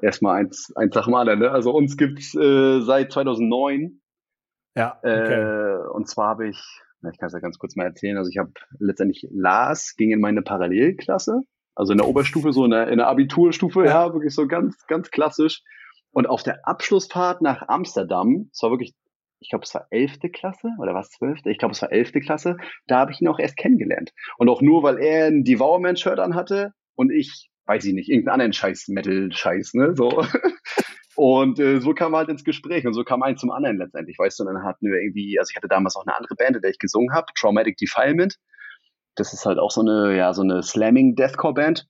erstmal eins, eins nach dem anderen. Ne? Also uns gibt's äh, seit 2009. Ja. Okay. Äh, und zwar habe ich, na, ich kann es ja ganz kurz mal erzählen, also ich habe letztendlich Lars ging in meine Parallelklasse, also in der Oberstufe, so in der, in der Abiturstufe, ja. ja, wirklich so ganz, ganz klassisch. Und auf der Abschlussfahrt nach Amsterdam, es war wirklich ich glaube, es war elfte Klasse oder was zwölfte? Ich glaube, es war elfte Klasse. Da habe ich ihn auch erst kennengelernt. Und auch nur, weil er ein Devourman-Shirt anhatte und ich, weiß ich nicht, irgendeinen anderen Scheiß, Metal-Scheiß, ne, so. Und äh, so kam halt ins Gespräch und so kam ein zum anderen letztendlich, weißt du, und dann hatten wir irgendwie, also ich hatte damals auch eine andere Band, in der ich gesungen habe, Traumatic Defilement. Das ist halt auch so eine, ja, so eine Slamming Deathcore Band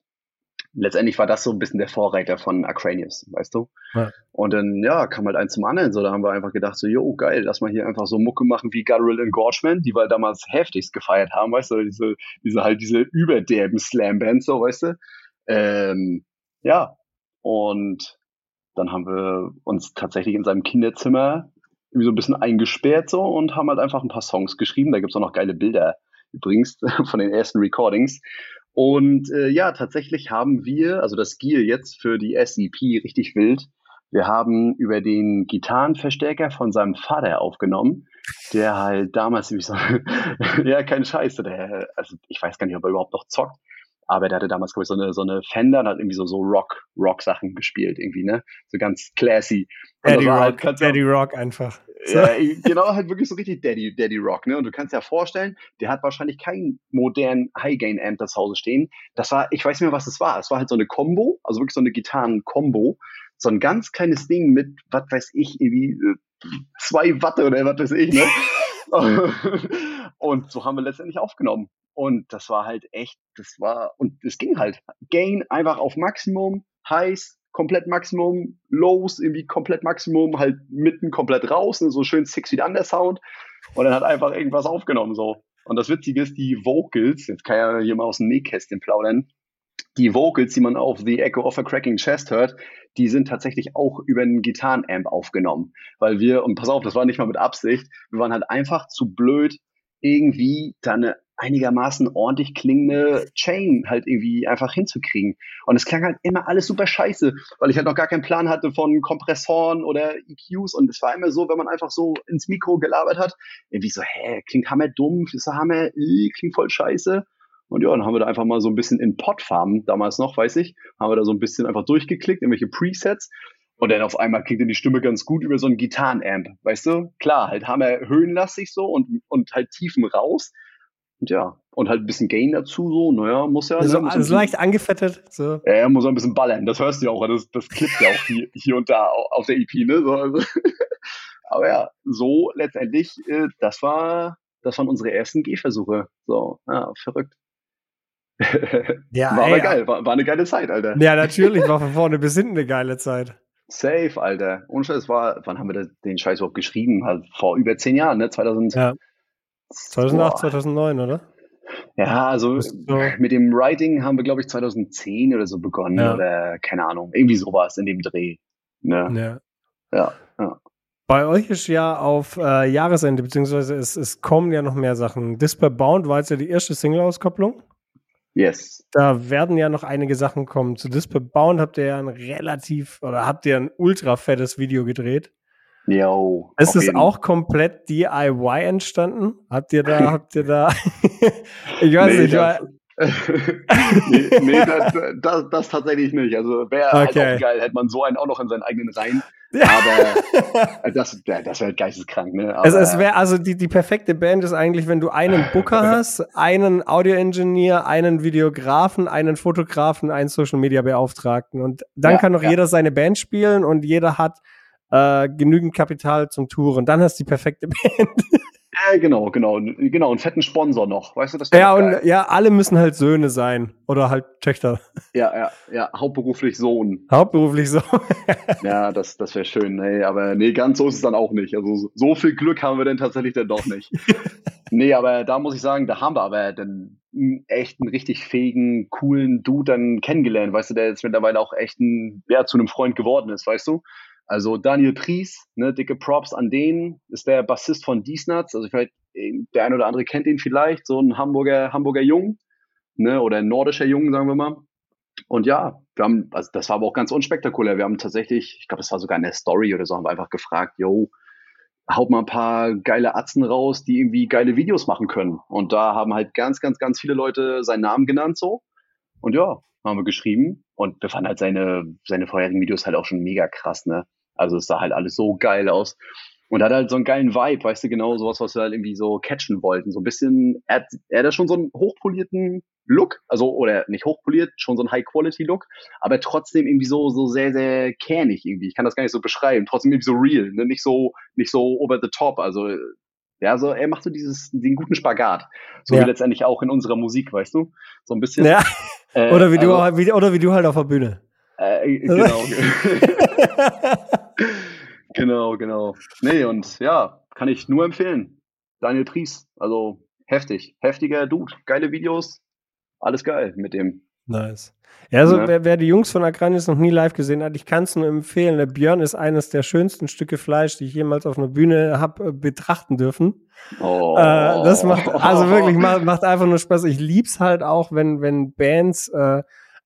letztendlich war das so ein bisschen der Vorreiter von Acranius, weißt du? Ja. Und dann, ja, kam halt eins zum anderen. So, da haben wir einfach gedacht, so, jo, geil, lass mal hier einfach so Mucke machen wie Guttural Engorgement, die wir damals heftigst gefeiert haben, weißt du? Diese, diese halt, diese überderben Slam-Bands, so, weißt du? Ähm, ja. Und dann haben wir uns tatsächlich in seinem Kinderzimmer irgendwie so ein bisschen eingesperrt so und haben halt einfach ein paar Songs geschrieben. Da gibt's auch noch geile Bilder übrigens von den ersten Recordings. Und äh, ja, tatsächlich haben wir, also das Gear jetzt für die SEP richtig wild. Wir haben über den Gitarrenverstärker von seinem Vater aufgenommen, der halt damals wie so, ja, kein Scheiß, der, also ich weiß gar nicht, ob er überhaupt noch zockt, aber der hatte damals, glaube ich, so eine, so eine Fender und hat irgendwie so, so Rock, Rock-Sachen gespielt, irgendwie, ne? So ganz classy. Daddy Rock, halt, Daddy Rock einfach. Ja, genau, halt wirklich so richtig Daddy, Daddy Rock, ne? Und du kannst dir ja vorstellen, der hat wahrscheinlich keinen modernen High-Gain-Amp das Hause stehen. Das war, ich weiß nicht mehr, was das war. Es war halt so eine Combo, also wirklich so eine Gitarren-Combo. So ein ganz kleines Ding mit, was weiß ich, irgendwie äh, zwei Watt oder was weiß ich, ne? und so haben wir letztendlich aufgenommen. Und das war halt echt, das war, und es ging halt. Gain einfach auf Maximum, heiß, komplett Maximum, Lows irgendwie komplett Maximum, halt mitten komplett raus, ne, so schön Six Feet Under Sound. Und dann hat einfach irgendwas aufgenommen, so. Und das Witzige ist, die Vocals, jetzt kann ja hier mal aus dem Nähkästchen plaudern, die Vocals, die man auf The Echo of a Cracking Chest hört, die sind tatsächlich auch über einen Gitarrenamp aufgenommen. Weil wir, und pass auf, das war nicht mal mit Absicht, wir waren halt einfach zu blöd, irgendwie da eine einigermaßen ordentlich klingende Chain halt irgendwie einfach hinzukriegen. Und es klang halt immer alles super scheiße, weil ich halt noch gar keinen Plan hatte von Kompressoren oder EQs und es war immer so, wenn man einfach so ins Mikro gelabert hat, irgendwie so, hä, klingt hammer dumm, ist hammer, äh, klingt voll scheiße. Und ja, dann haben wir da einfach mal so ein bisschen in Podfarm, damals noch, weiß ich, haben wir da so ein bisschen einfach durchgeklickt, irgendwelche Presets. Und dann auf einmal klingt dann die Stimme ganz gut über so einen Gitarrenamp, weißt du? Klar, halt haben wir höhenlastig so und, und halt Tiefen raus. Und ja, und halt ein bisschen Gain dazu, so, naja, muss ja. Also, ne, muss also leicht angefettet. So. Ja, er muss ein bisschen ballern, das hörst du ja auch, das, das klippt ja auch hier, hier und da auf der EP, ne? So, also. Aber ja, so letztendlich, äh, das war, das waren unsere ersten Gehversuche. So, ja, verrückt. Ja, war ey, aber geil, war, war, eine geile Zeit, Alter. Ja, natürlich, war von vorne bis hinten eine geile Zeit. Safe, Alter. Und es war, wann haben wir den Scheiß überhaupt geschrieben? Halt vor über zehn Jahren, ne? 2000. Ja. 2008, 2009, oder? Ja, also so. mit dem Writing haben wir, glaube ich, 2010 oder so begonnen ja. oder keine Ahnung, irgendwie sowas in dem Dreh. Ne? Ja. Ja, ja. Bei euch ist ja auf äh, Jahresende, beziehungsweise es, es kommen ja noch mehr Sachen. Disper Bound war jetzt ja die erste Single-Auskopplung. Yes. Da werden ja noch einige Sachen kommen. Zu Disper Bound habt ihr ja ein relativ oder habt ihr ein ultra fettes Video gedreht. Jo. Ist es auch komplett DIY entstanden? Habt ihr da, habt ihr da, ich weiß nee, nicht, das, nee, nee das, das, das, tatsächlich nicht. Also wäre halt okay. halt auch geil, hätte man so einen auch noch in seinen eigenen Reihen. Aber äh, das, das wäre halt geisteskrank, ne? Aber, es, es wäre also die, die perfekte Band ist eigentlich, wenn du einen Booker hast, einen Audio-Engineer, einen Videografen, einen Fotografen, einen Social Media Beauftragten. Und dann ja, kann noch ja. jeder seine Band spielen und jeder hat äh, genügend Kapital zum Touren. Dann hast du die perfekte Band. Ja, genau, genau, genau. Einen fetten Sponsor noch, weißt du das? Ja, und geil. ja, alle müssen halt Söhne sein oder halt Töchter. Ja, ja, ja, hauptberuflich Sohn. Hauptberuflich Sohn. ja, das, das wäre schön. Nee, aber nee, ganz so ist es dann auch nicht. Also so viel Glück haben wir denn tatsächlich dann doch nicht. nee, aber da muss ich sagen, da haben wir aber dann echt einen richtig fähigen, coolen Dude dann kennengelernt, weißt du, der jetzt mittlerweile auch echt ein, ja, zu einem Freund geworden ist, weißt du? Also Daniel Pries, ne, dicke Props an den, ist der Bassist von Diesnuts. Also vielleicht, der ein oder andere kennt ihn vielleicht, so ein Hamburger, Hamburger Jung, ne, oder ein nordischer Jung, sagen wir mal. Und ja, wir haben, also das war aber auch ganz unspektakulär. Wir haben tatsächlich, ich glaube, das war sogar in der Story oder so, haben wir einfach gefragt, yo, haut mal ein paar geile Atzen raus, die irgendwie geile Videos machen können. Und da haben halt ganz, ganz, ganz viele Leute seinen Namen genannt so. Und ja, haben wir geschrieben und wir fanden halt seine, seine vorherigen Videos halt auch schon mega krass, ne? Also es sah halt alles so geil aus. Und hat halt so einen geilen Vibe, weißt du, genau sowas, was wir halt irgendwie so catchen wollten. So ein bisschen, er, er hat schon so einen hochpolierten Look, also, oder nicht hochpoliert, schon so einen High-Quality-Look, aber trotzdem irgendwie so, so sehr, sehr kernig irgendwie. Ich kann das gar nicht so beschreiben. Trotzdem irgendwie so real, ne? nicht so, nicht so over the top. Also, ja, so, er macht so dieses, den guten Spagat. So ja. wie letztendlich auch in unserer Musik, weißt du? So ein bisschen. Ja. Äh, oder, wie also, du, wie, oder wie du halt auf der Bühne. Äh, genau. genau, genau. Nee, und ja, kann ich nur empfehlen. Daniel Tries, also heftig, heftiger Dude, geile Videos, alles geil mit dem. Nice. Ja, also ja. Wer, wer, die Jungs von Akranis noch nie live gesehen hat, ich kann es nur empfehlen. Der Björn ist eines der schönsten Stücke Fleisch, die ich jemals auf einer Bühne habe äh, betrachten dürfen. Oh. Äh, das macht also wirklich macht, macht einfach nur Spaß. Ich lieb's halt auch, wenn wenn Bands äh,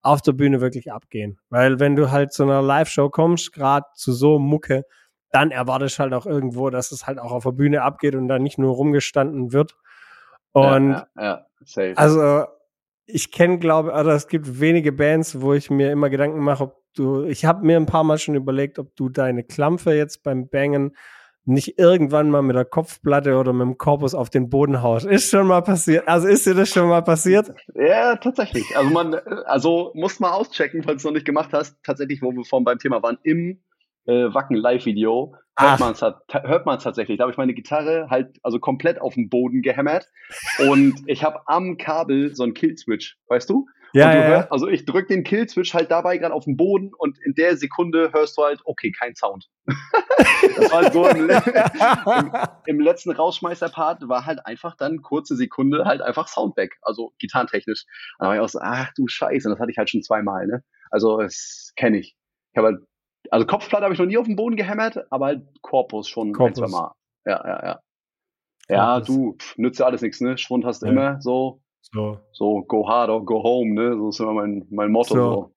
auf der Bühne wirklich abgehen, weil wenn du halt zu einer Live-Show kommst, gerade zu so Mucke, dann erwartest halt auch irgendwo, dass es halt auch auf der Bühne abgeht und da nicht nur rumgestanden wird. Und ja, ja, ja. also ich kenne, glaube, also es gibt wenige Bands, wo ich mir immer Gedanken mache, ob du, ich habe mir ein paar Mal schon überlegt, ob du deine Klampfe jetzt beim Bangen nicht irgendwann mal mit der Kopfplatte oder mit dem Korpus auf den Boden haust. Ist schon mal passiert. Also ist dir das schon mal passiert? Ja, tatsächlich. Also man, also muss mal auschecken, falls du es noch nicht gemacht hast. Tatsächlich, wo wir vorhin beim Thema waren, im äh, Wacken Live-Video hört man es hört man's tatsächlich. Da habe ich meine Gitarre halt also komplett auf den Boden gehämmert und ich habe am Kabel so einen Killswitch, weißt du? Ja, du ja, hörst, also ich drücke den Killswitch halt dabei gerade auf den Boden und in der Sekunde hörst du halt, okay, kein Sound. das war halt so im, im, im letzten Rausschmeißer-Part war halt einfach dann kurze Sekunde halt einfach Sound weg, also gitarrentechnisch. Da war ich auch so, ach du Scheiße, und das hatte ich halt schon zweimal, ne? Also das kenne ich. Ich habe halt also Kopfplatte habe ich noch nie auf den Boden gehämmert, aber halt Korpus schon Korpus. ein, zwei Mal. Ja, ja, ja. Ja, du, pff, nützt ja alles nichts, ne? Schwund hast du ja. immer so. So. So, go hard or go home, ne? So ist immer mein, mein Motto. So. so.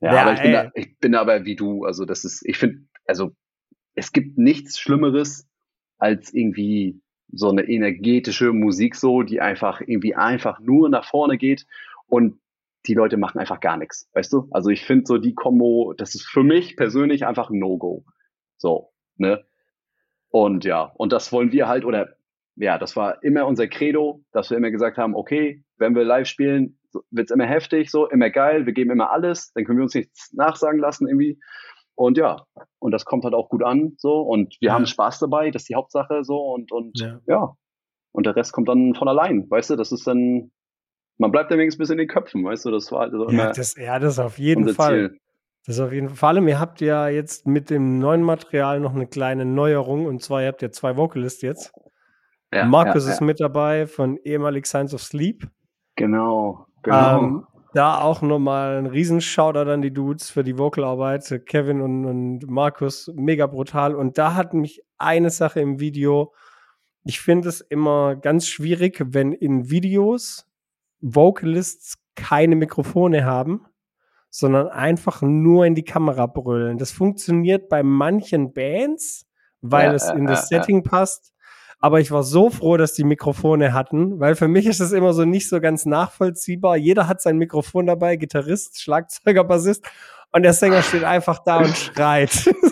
Ja, ja, aber ich bin, da, ich bin aber wie du. Also, das ist, ich finde, also, es gibt nichts Schlimmeres als irgendwie so eine energetische Musik so, die einfach irgendwie einfach nur nach vorne geht und die Leute machen einfach gar nichts, weißt du? Also ich finde so die Kombo, das ist für mich persönlich einfach ein No-Go. So, ne? Und ja, und das wollen wir halt, oder ja, das war immer unser Credo, dass wir immer gesagt haben, okay, wenn wir live spielen, wird's immer heftig, so, immer geil, wir geben immer alles, dann können wir uns nichts nachsagen lassen irgendwie. Und ja, und das kommt halt auch gut an, so, und wir ja. haben Spaß dabei, das ist die Hauptsache, so, und, und ja. ja. Und der Rest kommt dann von allein, weißt du, das ist dann, man bleibt ja wenigstens ein bisschen in den Köpfen, weißt du, das war also ja, das, ja, das auf jeden Fall. Ziel. Das ist auf jeden Fall. Vor allem, ihr habt ja jetzt mit dem neuen Material noch eine kleine Neuerung und zwar, ihr habt ja zwei Vocalists jetzt. Ja, Markus ja, ist mit dabei von ehemalig Science of Sleep. Genau, genau. Ähm, Da auch nochmal ein Riesenshoutout an die Dudes für die Vocalarbeit. Kevin und, und Markus, mega brutal. Und da hat mich eine Sache im Video, ich finde es immer ganz schwierig, wenn in Videos Vocalists keine Mikrofone haben, sondern einfach nur in die Kamera brüllen. Das funktioniert bei manchen Bands, weil ja, es in das äh, Setting passt. Aber ich war so froh, dass die Mikrofone hatten, weil für mich ist es immer so nicht so ganz nachvollziehbar. Jeder hat sein Mikrofon dabei, Gitarrist, Schlagzeuger, Bassist und der Sänger steht einfach da und schreit.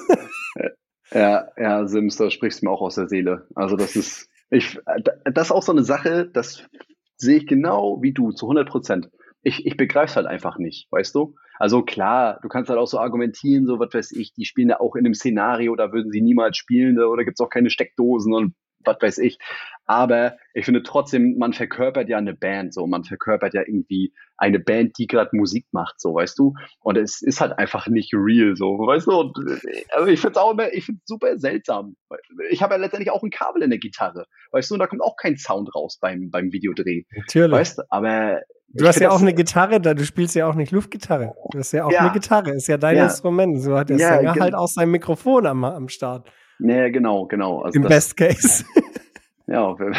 Ja, ja, Sims, da sprichst du mir auch aus der Seele. Also das ist, ich, das ist auch so eine Sache, das sehe ich genau wie du, zu 100 Prozent. Ich, ich begreife es halt einfach nicht, weißt du? Also klar, du kannst halt auch so argumentieren, so was weiß ich, die spielen ja auch in einem Szenario, da würden sie niemals spielen, oder gibt's auch keine Steckdosen und was weiß ich. Aber ich finde trotzdem, man verkörpert ja eine Band, so man verkörpert ja irgendwie eine Band, die gerade Musik macht, so weißt du. Und es ist halt einfach nicht real, so weißt du. Und, also ich finde es auch immer, ich finde super seltsam. Ich habe ja letztendlich auch ein Kabel in der Gitarre, weißt du. Und da kommt auch kein Sound raus beim beim Videodreh. Natürlich. Weißt du, aber Du hast ja auch eine Gitarre da, du spielst ja auch nicht Luftgitarre. Du hast ja auch ja. eine Gitarre, ist ja dein ja. Instrument. So hat der ja, Sänger halt auch sein Mikrofon am, am Start. Ja, genau, genau. Also Im das, Best Case. Ja, wäre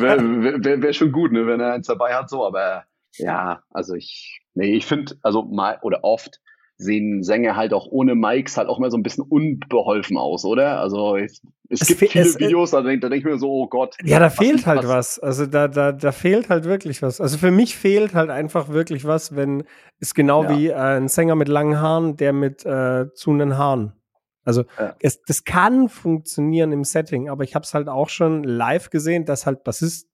wär, wär, wär schon gut, ne, wenn er eins dabei hat, so, aber ja, also ich, nee, ich finde, also mal oder oft sehen Sänger halt auch ohne Mikes halt auch immer so ein bisschen unbeholfen aus, oder? Also es, es, es gibt viele es, äh, Videos, da denke denk ich mir so, oh Gott. Ja, da fehlt halt was. Also da, da, da fehlt halt wirklich was. Also für mich fehlt halt einfach wirklich was, wenn es genau ja. wie äh, ein Sänger mit langen Haaren, der mit äh, zunen Haaren also ja. es, das kann funktionieren im Setting, aber ich habe es halt auch schon live gesehen, dass halt Bassist,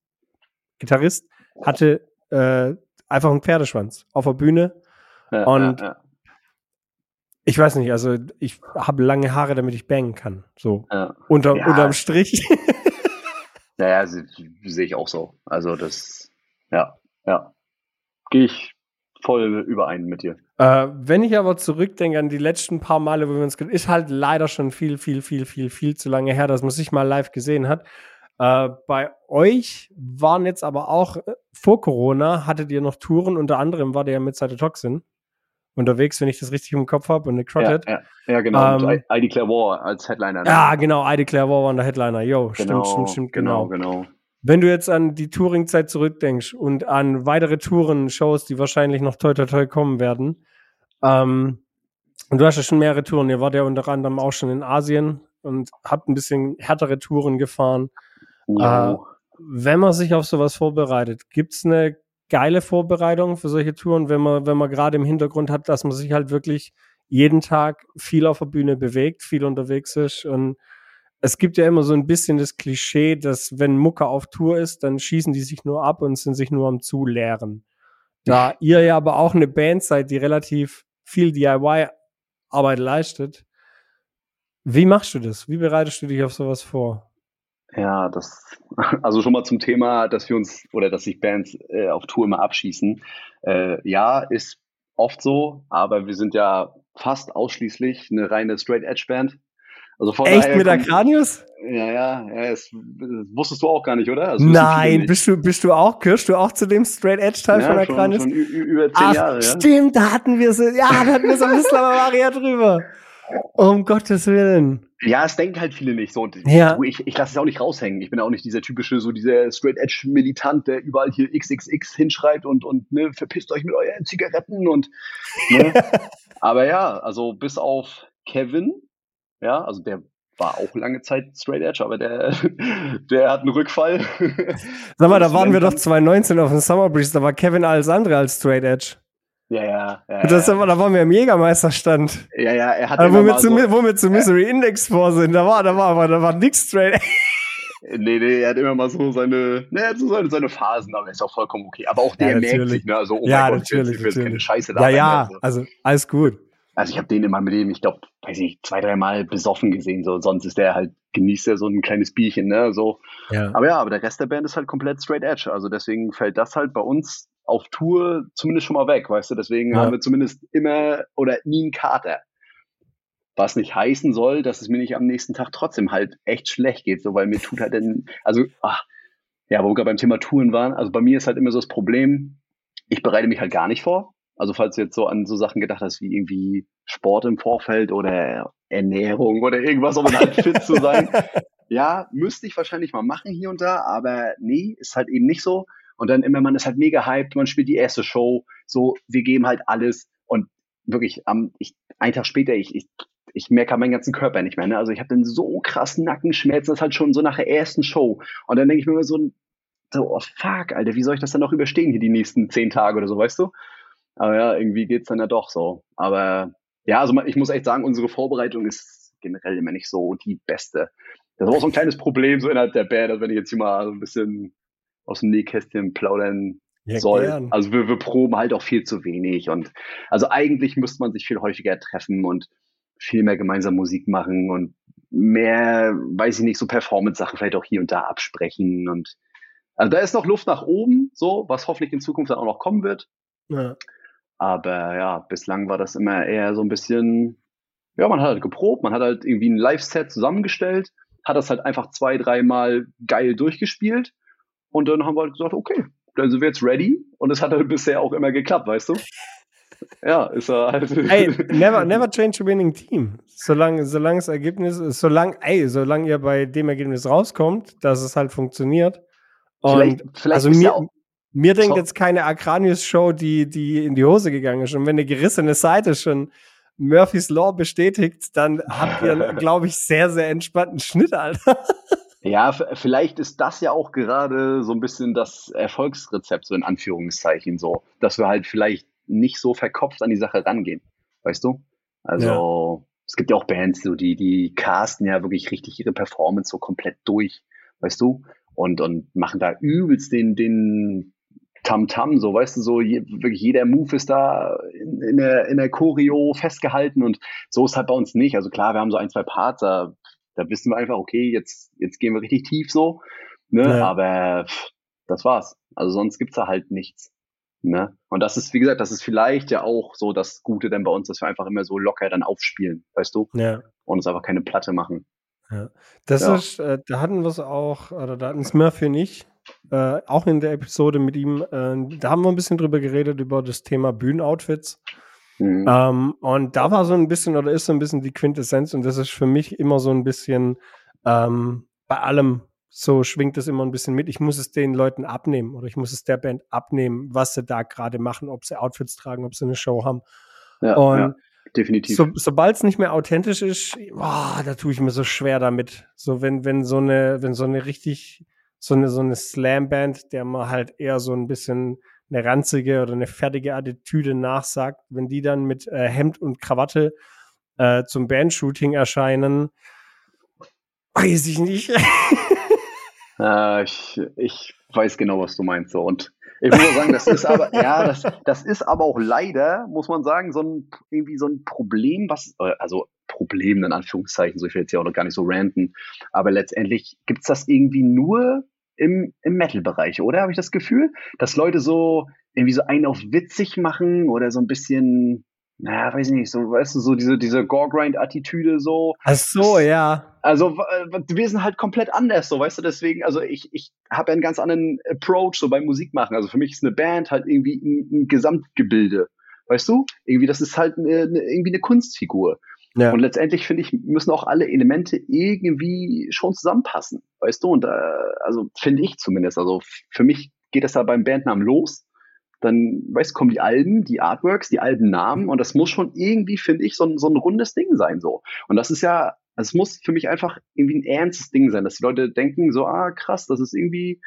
Gitarrist hatte äh, einfach einen Pferdeschwanz auf der Bühne ja, und ja, ich weiß nicht, also ich habe lange Haare, damit ich bangen kann. So unter, unterm Strich. naja, sehe ich auch so. Also das, ja, ja. Gehe ich voll überein mit dir. Äh, wenn ich aber zurückdenke an die letzten paar Male, wo wir uns, ist halt leider schon viel, viel, viel, viel, viel zu lange her, dass man sich mal live gesehen hat. Äh, bei euch waren jetzt aber auch äh, vor Corona hattet ihr noch Touren, unter anderem war der ja mit Cytotoxin unterwegs, wenn ich das richtig im Kopf habe und Necroted. Ja, ja, ja genau. Ähm, I Declare War als Headliner. Ne? Ja, genau. I Declare War war der Headliner. Jo, genau, stimmt, stimmt, stimmt. Genau, genau. genau. Wenn du jetzt an die Touring-Zeit zurückdenkst und an weitere Touren-Shows, die wahrscheinlich noch toi toi toi kommen werden, ähm, und du hast ja schon mehrere Touren, ihr wart ja unter anderem auch schon in Asien und habt ein bisschen härtere Touren gefahren. Ja. Äh, wenn man sich auf sowas vorbereitet, gibt's eine geile Vorbereitung für solche Touren, wenn man, wenn man gerade im Hintergrund hat, dass man sich halt wirklich jeden Tag viel auf der Bühne bewegt, viel unterwegs ist und es gibt ja immer so ein bisschen das Klischee, dass wenn Mucke auf Tour ist, dann schießen die sich nur ab und sind sich nur am Zuleeren. Da ihr ja aber auch eine Band seid, die relativ viel DIY-Arbeit leistet, wie machst du das? Wie bereitest du dich auf sowas vor? Ja, das, also schon mal zum Thema, dass wir uns oder dass sich Bands äh, auf Tour immer abschießen. Äh, ja, ist oft so, aber wir sind ja fast ausschließlich eine reine Straight Edge Band. Also von Echt mit Akranius? Ja, ja, ja das, das, wusstest du auch gar nicht, oder? Also Nein, bist du, bist du auch, gehörst du auch zu dem Straight Edge Teil ja, von Akranius? Schon, schon über zehn Ach, Jahre, ja. Stimmt, da hatten wir so, ja, da hatten wir so ein Maria drüber. Um Gottes Willen. Ja, es denken halt viele nicht so. Und ja. ich, ich lasse es auch nicht raushängen. Ich bin auch nicht dieser typische, so dieser Straight Edge Militant, der überall hier XXX hinschreibt und, und ne, verpisst euch mit euren Zigaretten und, ne. Aber ja, also bis auf Kevin, ja, also der war auch lange Zeit Straight Edge, aber der, der hat einen Rückfall. Sag mal, da waren wir doch 2019 auf dem Summer Breeze, da war Kevin alles andere als Straight Edge. Ja, ja. ja, das, ja. Da waren wir im Jägermeisterstand. Ja, ja, er hat also, wo, wir zu, so, wo wir zu Misery äh, Index vor sind, da war, da war, aber da war nix Straight Edge. Nee, nee, er hat immer mal so seine, ne, so seine, seine Phasen, aber ist auch vollkommen okay. Aber auch der ja, merkt sich, ne, also, oh ja, Gott, natürlich, ich will, keine Scheiße da. Ja, ja, also alles gut. Also ich habe den immer mit dem, ich glaube, weiß nicht, zwei, dreimal besoffen gesehen. So, sonst ist der halt, genießt er so ein kleines Bierchen, ne? So. Ja. Aber ja, aber der Rest der Band ist halt komplett straight edge. Also deswegen fällt das halt bei uns auf Tour zumindest schon mal weg, weißt du? Deswegen ja. haben wir zumindest immer oder nie einen Kater. Was nicht heißen soll, dass es mir nicht am nächsten Tag trotzdem halt echt schlecht geht, so weil mir tut halt dann, also, ach, ja, wo wir gerade beim Thema Touren waren, also bei mir ist halt immer so das Problem, ich bereite mich halt gar nicht vor. Also falls du jetzt so an so Sachen gedacht hast wie irgendwie Sport im Vorfeld oder Ernährung oder irgendwas, um halt fit zu sein. Ja, müsste ich wahrscheinlich mal machen hier und da, aber nee, ist halt eben nicht so. Und dann immer, man ist halt mega hyped, man spielt die erste Show, so, wir geben halt alles und wirklich, am, ich, einen Tag später, ich, ich, ich merke meinen ganzen Körper nicht mehr. Ne? Also ich habe dann so krass Nackenschmerzen, das ist halt schon so nach der ersten Show. Und dann denke ich mir immer so, so, oh fuck, Alter, wie soll ich das dann noch überstehen hier die nächsten zehn Tage oder so, weißt du? Aber ja, irgendwie geht's dann ja doch so. Aber ja, also ich muss echt sagen, unsere Vorbereitung ist generell immer nicht so die beste. Das ist auch so ein kleines Problem so innerhalb der Band, wenn ich jetzt hier mal so ein bisschen aus dem Nähkästchen plaudern ja, soll. Gern. Also wir, wir proben halt auch viel zu wenig und also eigentlich müsste man sich viel häufiger treffen und viel mehr gemeinsam Musik machen und mehr, weiß ich nicht, so Performance-Sachen vielleicht auch hier und da absprechen und also da ist noch Luft nach oben, so, was hoffentlich in Zukunft dann auch noch kommen wird. Ja. Aber ja, bislang war das immer eher so ein bisschen, ja, man hat halt geprobt, man hat halt irgendwie ein Live-Set zusammengestellt, hat das halt einfach zwei, dreimal geil durchgespielt und dann haben wir halt gesagt, okay, dann sind wir jetzt ready und es hat halt bisher auch immer geklappt, weißt du? Ja, ist er halt. Ey, never, never change a winning team. Solange, solange das Ergebnis, solange, ey, solange ihr bei dem Ergebnis rauskommt, dass es halt funktioniert. Und vielleicht, vielleicht also mir, ja mir denkt jetzt keine Akranius-Show, die, die in die Hose gegangen ist. Und wenn eine gerissene Seite schon Murphys Law bestätigt, dann habt ihr, glaube ich, sehr, sehr entspannten Schnitt, Alter. Ja, vielleicht ist das ja auch gerade so ein bisschen das Erfolgsrezept, so in Anführungszeichen so, dass wir halt vielleicht nicht so verkopft an die Sache rangehen. Weißt du? Also, ja. es gibt ja auch Bands, so, die, die casten ja wirklich richtig ihre Performance so komplett durch, weißt du? Und, und machen da übelst den, den, Tamtam, -Tam, so weißt du, so je, wirklich jeder Move ist da in, in, der, in der Choreo festgehalten und so ist halt bei uns nicht. Also klar, wir haben so ein, zwei Parts, da, da wissen wir einfach, okay, jetzt, jetzt gehen wir richtig tief so, ne, ja. aber pff, das war's. Also sonst gibt's da halt nichts. Ne? Und das ist, wie gesagt, das ist vielleicht ja auch so das Gute denn bei uns, dass wir einfach immer so locker dann aufspielen, weißt du? Ja. Und uns einfach keine Platte machen. Ja. Das ja. ist, äh, da hatten wir es auch, oder da hatten es Murphy nicht, äh, auch in der Episode mit ihm, äh, da haben wir ein bisschen drüber geredet, über das Thema Bühnenoutfits. Mhm. Ähm, und da war so ein bisschen, oder ist so ein bisschen die Quintessenz, und das ist für mich immer so ein bisschen, ähm, bei allem so schwingt es immer ein bisschen mit. Ich muss es den Leuten abnehmen oder ich muss es der Band abnehmen, was sie da gerade machen, ob sie Outfits tragen, ob sie eine Show haben. Ja, und ja, definitiv. So, Sobald es nicht mehr authentisch ist, boah, da tue ich mir so schwer damit. So, wenn, wenn so eine, wenn so eine richtig so eine, so eine Slam-Band, der man halt eher so ein bisschen eine ranzige oder eine fertige Attitüde nachsagt, wenn die dann mit äh, Hemd und Krawatte äh, zum Bandshooting erscheinen, weiß ich nicht. äh, ich, ich weiß genau, was du meinst. So. Und ich muss sagen, das ist aber, ja, das, das ist aber auch leider, muss man sagen, so ein, irgendwie so ein Problem, was, äh, also Problem in Anführungszeichen, so ich will jetzt ja auch noch gar nicht so ranten, aber letztendlich gibt's das irgendwie nur im, im Metal-Bereich, oder? Habe ich das Gefühl? Dass Leute so irgendwie so einen auf witzig machen oder so ein bisschen, naja, weiß ich nicht, so, weißt du, so diese, diese Gore-Grind-Attitüde so. Ach so, ja. Also wir sind halt komplett anders, so, weißt du, deswegen, also ich, ich habe ja einen ganz anderen Approach so beim Musikmachen. Also für mich ist eine Band halt irgendwie ein, ein Gesamtgebilde, weißt du? Irgendwie, das ist halt eine, eine, irgendwie eine Kunstfigur. Ja. Und letztendlich finde ich, müssen auch alle Elemente irgendwie schon zusammenpassen, weißt du? Und äh, also finde ich zumindest. Also für mich geht das da beim Bandnamen los. Dann, weißt kommen die Alben, die Artworks, die Albennamen und das muss schon irgendwie, finde ich, so ein, so ein rundes Ding sein. so. Und das ist ja, also es muss für mich einfach irgendwie ein ernstes Ding sein, dass die Leute denken, so, ah, krass, das ist irgendwie,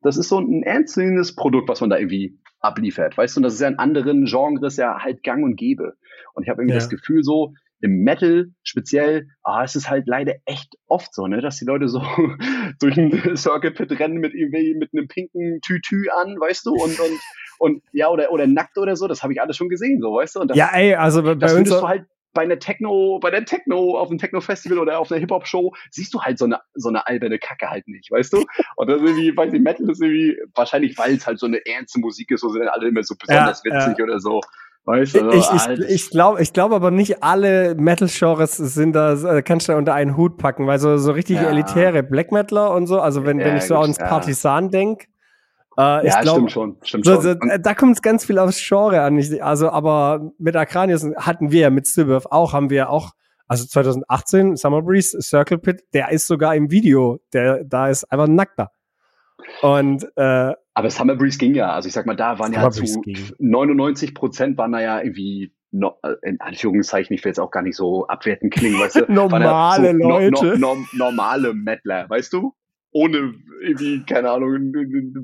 das ist so ein ernstes Produkt, was man da irgendwie abliefert, weißt du, und das ist ja in anderen Genres ja halt gang und gäbe. Und ich habe irgendwie ja. das Gefühl so, im Metal speziell, ah, es ist halt leider echt oft so, ne, dass die Leute so durch ein Circle Pit rennen mit irgendwie mit einem pinken Tütü an, weißt du, und und und ja oder oder nackt oder so, das habe ich alles schon gesehen, so, weißt du, und das, ja, ey, also bei das uns du halt bei einer Techno, bei der Techno, auf einem Techno-Festival oder auf einer Hip-Hop-Show, siehst du halt so eine, so eine alberne Kacke halt nicht, weißt du? Und das ist irgendwie, weiß ich, Metal ist irgendwie, wahrscheinlich, weil es halt so eine ernste Musik ist, wo sie dann alle immer so besonders ja, witzig ja. oder so. Weißt du, ich, ich, ich glaube ich glaub aber nicht alle Metal-Genres sind da, äh, kannst du da unter einen Hut packen, weil so, so richtig ja. elitäre Black Metaler und so, also wenn, ja, wenn ich so ans Partisan ja. denke, Äh, ja, glaub, stimmt schon. Stimmt so, so, da kommt es ganz viel aufs Genre an. Also, aber mit Akranius hatten wir mit Stillbirth auch, haben wir auch, also 2018 Summer Breeze, Circle Pit, der ist sogar im Video, der da ist einfach nackter. Und äh, aber Summer Breeze ging ja, also ich sag mal, da waren Summer ja zu ging. 99 Prozent waren da ja irgendwie no, in Anführungszeichen, ich will jetzt auch gar nicht so abwerten klingen, weißt du? normale so Leute. No, no, normale Mettler, weißt du? Ohne irgendwie, keine Ahnung,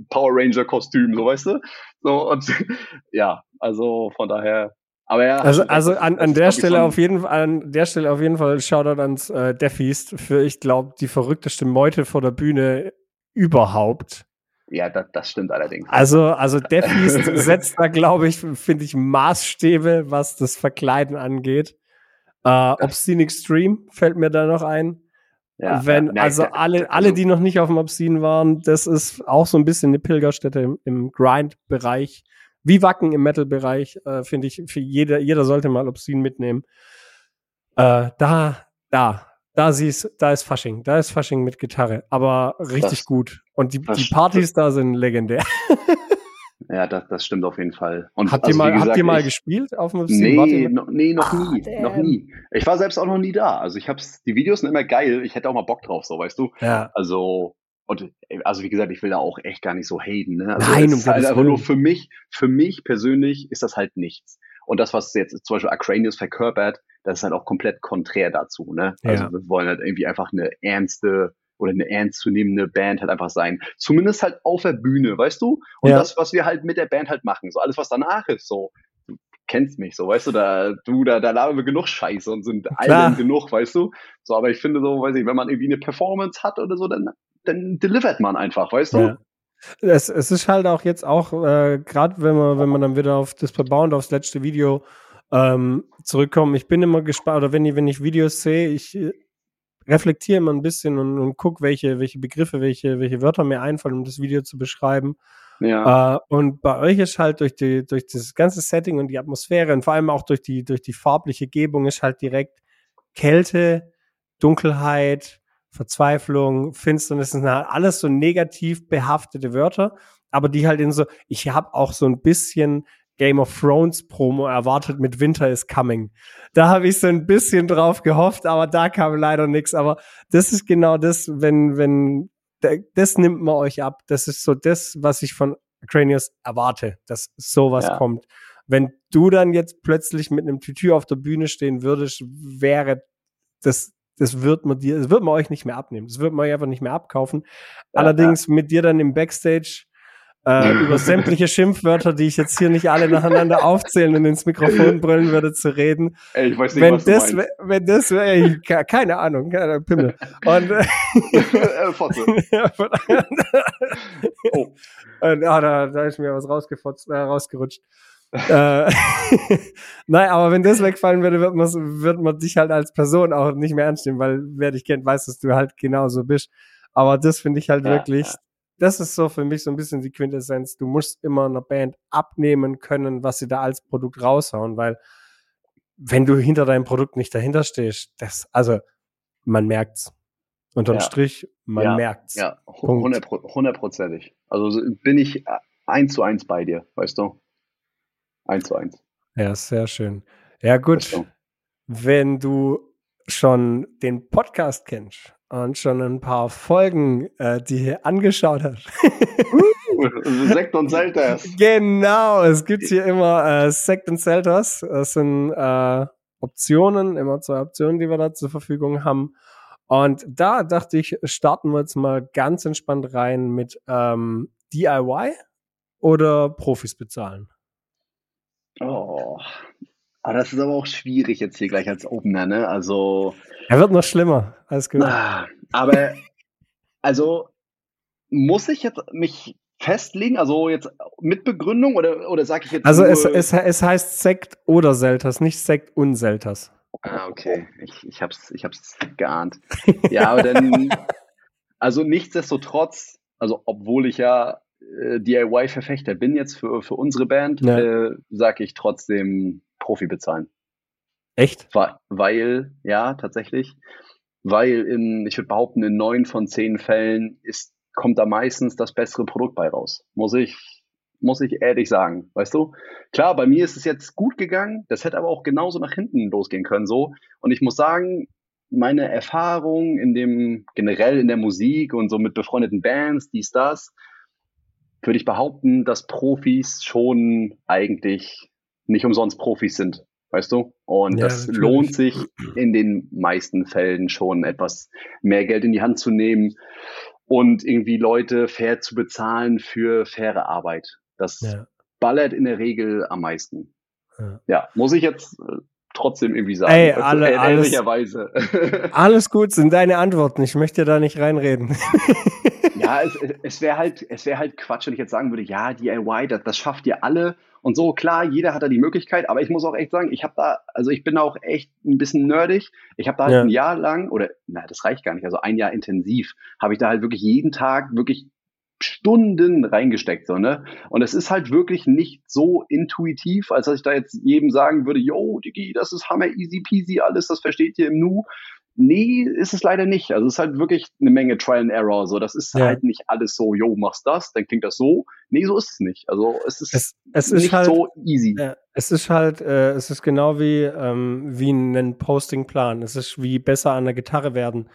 Power Ranger Kostüm, so weißt du? So, und ja, also von daher. Aber ja. Also, also an, an der Stelle auf jeden Fall, an der Stelle auf jeden Fall Shoutout ans äh, Defeast für, ich glaube, die verrückteste Meute vor der Bühne überhaupt. Ja, das, das stimmt allerdings. Also, also Defeast setzt da, glaube ich, finde ich, Maßstäbe, was das Verkleiden angeht. Äh, Obscene Extreme fällt mir da noch ein. Ja, Wenn, ja, also alle, alle, also die noch nicht auf dem Obscene waren, das ist auch so ein bisschen eine Pilgerstätte im, im Grind-Bereich. Wie Wacken im Metal-Bereich, äh, finde ich, für jeder, jeder sollte mal Obscene mitnehmen. Äh, da, da, da siehst, da ist Fasching, da ist Fasching mit Gitarre, aber richtig das, gut. Und die, die Partys da sind legendär. Ja, das, das stimmt auf jeden Fall. Und habt, also, ihr, mal, gesagt, habt ihr mal ich, gespielt auf dem Steam? Nee, no, nee noch ah, nie. Damn. Noch nie. Ich war selbst auch noch nie da. Also ich hab's, die Videos sind immer geil. Ich hätte auch mal Bock drauf, so weißt du. Ja. Also, und also wie gesagt, ich will da auch echt gar nicht so haten. Ne? Also Nein, um halt einfach nur für mich, für mich persönlich ist das halt nichts. Und das, was jetzt zum Beispiel Acranius verkörpert, das ist halt auch komplett konträr dazu. Ne? Also ja. wir wollen halt irgendwie einfach eine ernste oder eine ernstzunehmende Band halt einfach sein. Zumindest halt auf der Bühne, weißt du? Und ja. das, was wir halt mit der Band halt machen. So alles, was danach ist, so. Du kennst mich, so, weißt du, da, du, da, da labern wir genug Scheiße und sind allen genug, weißt du? So, aber ich finde so, weiß ich, wenn man irgendwie eine Performance hat oder so, dann, dann delivert man einfach, weißt du? Ja. Es, es ist halt auch jetzt auch, äh, gerade wenn man, wenn man dann wieder auf das Verbauen, aufs letzte Video ähm, zurückkommen. Ich bin immer gespannt, oder wenn ich, wenn ich Videos sehe, ich äh, reflektiere immer ein bisschen und, und gucke, welche, welche Begriffe, welche, welche Wörter mir einfallen, um das Video zu beschreiben. Ja. Äh, und bei euch ist halt durch die, durch das ganze Setting und die Atmosphäre und vor allem auch durch die, durch die farbliche Gebung ist halt direkt Kälte, Dunkelheit, Verzweiflung, Finsternis, sind halt alles so negativ behaftete Wörter, aber die halt in so, ich habe auch so ein bisschen Game of Thrones Promo erwartet mit Winter is Coming. Da habe ich so ein bisschen drauf gehofft, aber da kam leider nichts. Aber das ist genau das, wenn, wenn, das nimmt man euch ab. Das ist so das, was ich von Cranius erwarte, dass sowas ja. kommt. Wenn du dann jetzt plötzlich mit einem Tütü auf der Bühne stehen würdest, wäre das, das wird man dir, das wird man euch nicht mehr abnehmen. Das wird man euch einfach nicht mehr abkaufen. Ja, Allerdings ja. mit dir dann im Backstage äh, über sämtliche Schimpfwörter, die ich jetzt hier nicht alle nacheinander aufzählen und ins Mikrofon brüllen würde, zu reden. Ey, ich weiß nicht, wenn was das, du. Wenn das wäre, keine Ahnung, keine Pimmel. Und, äh, oh. Und, ah, da, da ist mir was rausgefotzt, äh, rausgerutscht. äh, Nein, aber wenn das wegfallen würde, wird man, wird man dich halt als Person auch nicht mehr ernst nehmen, weil wer dich kennt, weiß, dass du halt genauso bist. Aber das finde ich halt ja, wirklich, ja das ist so für mich so ein bisschen die Quintessenz. Du musst immer einer Band abnehmen können, was sie da als Produkt raushauen, weil wenn du hinter deinem Produkt nicht dahinter stehst, das, also man merkt's. Unterm ja. Strich, man ja. merkt's. Ja, hundertprozentig. Also bin ich eins zu eins bei dir, weißt du? Eins zu eins. Ja, sehr schön. Ja, gut. Wenn du schon den Podcast kennst und schon ein paar Folgen äh, die hier angeschaut hast. uh, Sekt und Selters. Genau, es gibt hier immer äh, Sekt und Selters. Das sind äh, Optionen, immer zwei Optionen, die wir da zur Verfügung haben. Und da dachte ich, starten wir jetzt mal ganz entspannt rein mit ähm, DIY oder Profis bezahlen. Oh, aber das ist aber auch schwierig jetzt hier gleich als Opener, ne? Also. Er wird noch schlimmer. Alles gut. Ah, aber, also, muss ich jetzt mich festlegen? Also jetzt mit Begründung oder, oder sage ich jetzt. Also es, es, es heißt Sekt oder Selters, nicht Sekt und Selters. Ah, okay. Ich, ich hab's, ich hab's geahnt. Ja, aber dann, also nichtsdestotrotz, also obwohl ich ja äh, DIY-Verfechter bin jetzt für, für unsere Band, ja. äh, sage ich trotzdem Profi bezahlen. Echt? Weil, ja, tatsächlich. Weil in, ich würde behaupten, in neun von zehn Fällen ist kommt da meistens das bessere Produkt bei raus. Muss ich, muss ich ehrlich sagen, weißt du? Klar, bei mir ist es jetzt gut gegangen, das hätte aber auch genauso nach hinten losgehen können, so. Und ich muss sagen, meine Erfahrung in dem, generell in der Musik und so mit befreundeten Bands, dies, das, würde ich behaupten, dass Profis schon eigentlich nicht umsonst Profis sind, weißt du? Und ja, das natürlich. lohnt sich in den meisten Fällen schon etwas mehr Geld in die Hand zu nehmen und irgendwie Leute fair zu bezahlen für faire Arbeit. Das ja. ballert in der Regel am meisten. Ja, ja muss ich jetzt äh, trotzdem irgendwie sagen. Ey, alle, ehrlicherweise. Alles, alles gut, sind deine Antworten. Ich möchte da nicht reinreden. ja, es, es wäre halt, es wäre halt Quatsch, wenn ich jetzt sagen würde, ja, DIY, das, das schafft ihr alle und so. Klar, jeder hat da die Möglichkeit, aber ich muss auch echt sagen, ich habe da, also ich bin auch echt ein bisschen nerdig. Ich habe da halt ja. ein Jahr lang oder, na, das reicht gar nicht, also ein Jahr intensiv, habe ich da halt wirklich jeden Tag wirklich Stunden reingesteckt, so, ne? Und es ist halt wirklich nicht so intuitiv, als dass ich da jetzt jedem sagen würde, yo, Digi, das ist hammer easy peasy alles, das versteht ihr im Nu. Nee, ist es leider nicht. Also es ist halt wirklich eine Menge Trial and Error. So, das ist ja. halt nicht alles so, yo, machst das, dann klingt das so. Nee, so ist es nicht. Also es ist, es, es nicht halt, so easy. Ja, es ist halt, äh, es ist genau wie, ähm, wie ein Postingplan. Es ist wie besser an der Gitarre werden.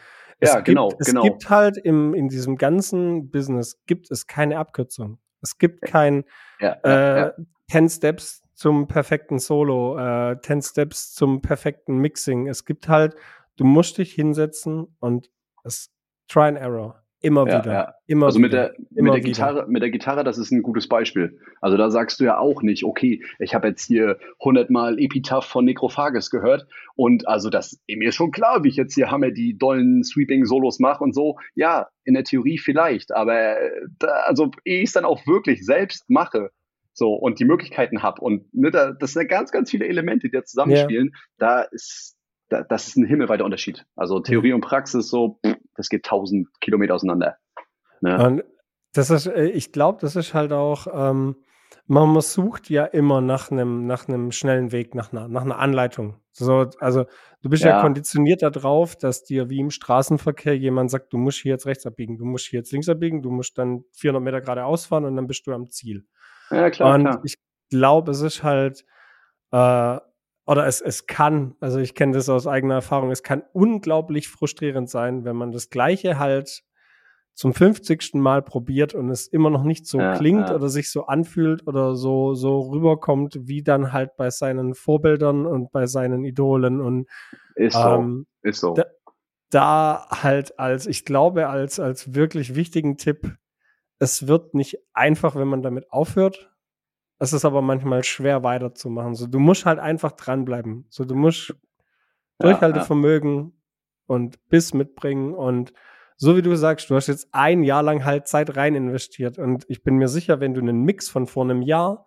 Es ja, gibt, genau, es genau. gibt halt im, in diesem ganzen Business gibt es keine Abkürzung. Es gibt kein ja, äh, ja. 10 Steps zum perfekten Solo, äh, 10 Steps zum perfekten Mixing. Es gibt halt, du musst dich hinsetzen und es Try and Error. Immer ja, wieder. Ja. Immer also mit der, mit der Gitarre, mit der Gitarre, das ist ein gutes Beispiel. Also da sagst du ja auch nicht, okay, ich habe jetzt hier hundertmal Epitaph von Necrophagus gehört und also das mir ist schon klar, wie ich jetzt hier Hammer die dollen Sweeping Solos mache und so. Ja, in der Theorie vielleicht, aber da, also ehe ich es dann auch wirklich selbst mache, so und die Möglichkeiten habe und ne, da, das sind ja ganz, ganz viele Elemente, die da zusammenspielen. Ja. Da ist da, das ist ein himmelweiter Unterschied. Also Theorie und Praxis so, das geht tausend Kilometer auseinander. Ne? Und das ist, äh, ich glaube, das ist halt auch, ähm, man sucht ja immer nach einem nach einem schnellen Weg, nach einer, nach einer Anleitung. So, also du bist ja. ja konditioniert darauf, dass dir wie im Straßenverkehr jemand sagt, du musst hier jetzt rechts abbiegen, du musst hier jetzt links abbiegen, du musst dann 400 Meter geradeaus fahren und dann bist du am Ziel. Ja, klar. Und klar. ich glaube, es ist halt äh, oder es, es kann, also ich kenne das aus eigener Erfahrung, es kann unglaublich frustrierend sein, wenn man das Gleiche halt zum 50. Mal probiert und es immer noch nicht so ja, klingt ja. oder sich so anfühlt oder so, so rüberkommt, wie dann halt bei seinen Vorbildern und bei seinen Idolen und ist so, ähm, ist so. Da, da halt als, ich glaube, als, als wirklich wichtigen Tipp, es wird nicht einfach, wenn man damit aufhört, es ist aber manchmal schwer weiterzumachen. So, du musst halt einfach dranbleiben. So, du musst ja, Durchhaltevermögen ja. und Biss mitbringen und so wie du sagst, du hast jetzt ein Jahr lang halt Zeit rein investiert und ich bin mir sicher, wenn du einen Mix von vor einem Jahr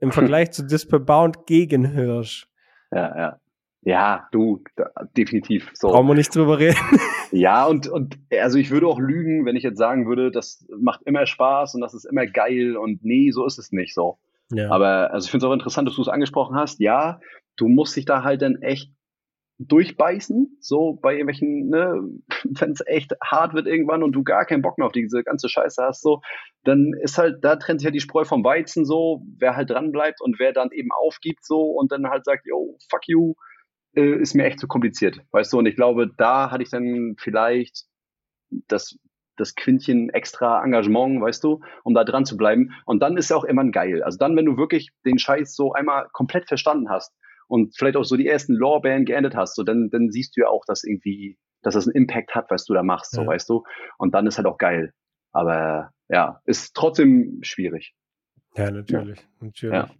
im Vergleich zu Disper Bound gegenhörst. Ja, ja. Ja, du, da, definitiv. So. Brauchen wir nicht drüber reden. Ja, und, und also ich würde auch lügen, wenn ich jetzt sagen würde, das macht immer Spaß und das ist immer geil und nee, so ist es nicht so. Ja. Aber also ich finde es auch interessant, dass du es angesprochen hast. Ja, du musst dich da halt dann echt durchbeißen, so bei irgendwelchen, ne, wenn es echt hart wird irgendwann und du gar keinen Bock mehr auf diese ganze Scheiße hast, so, dann ist halt, da trennt sich ja die Spreu vom Weizen so, wer halt dran bleibt und wer dann eben aufgibt so und dann halt sagt, yo, fuck you, äh, ist mir echt zu kompliziert, weißt du, und ich glaube, da hatte ich dann vielleicht das das Quintchen extra Engagement, weißt du, um da dran zu bleiben. Und dann ist ja auch immer geil. Also dann, wenn du wirklich den Scheiß so einmal komplett verstanden hast und vielleicht auch so die ersten Lorbeeren geendet hast, so dann, dann siehst du ja auch, dass irgendwie, dass das einen Impact hat, was du da machst, so ja. weißt du. Und dann ist halt auch geil. Aber ja, ist trotzdem schwierig. Ja, natürlich, ja. natürlich. Ja.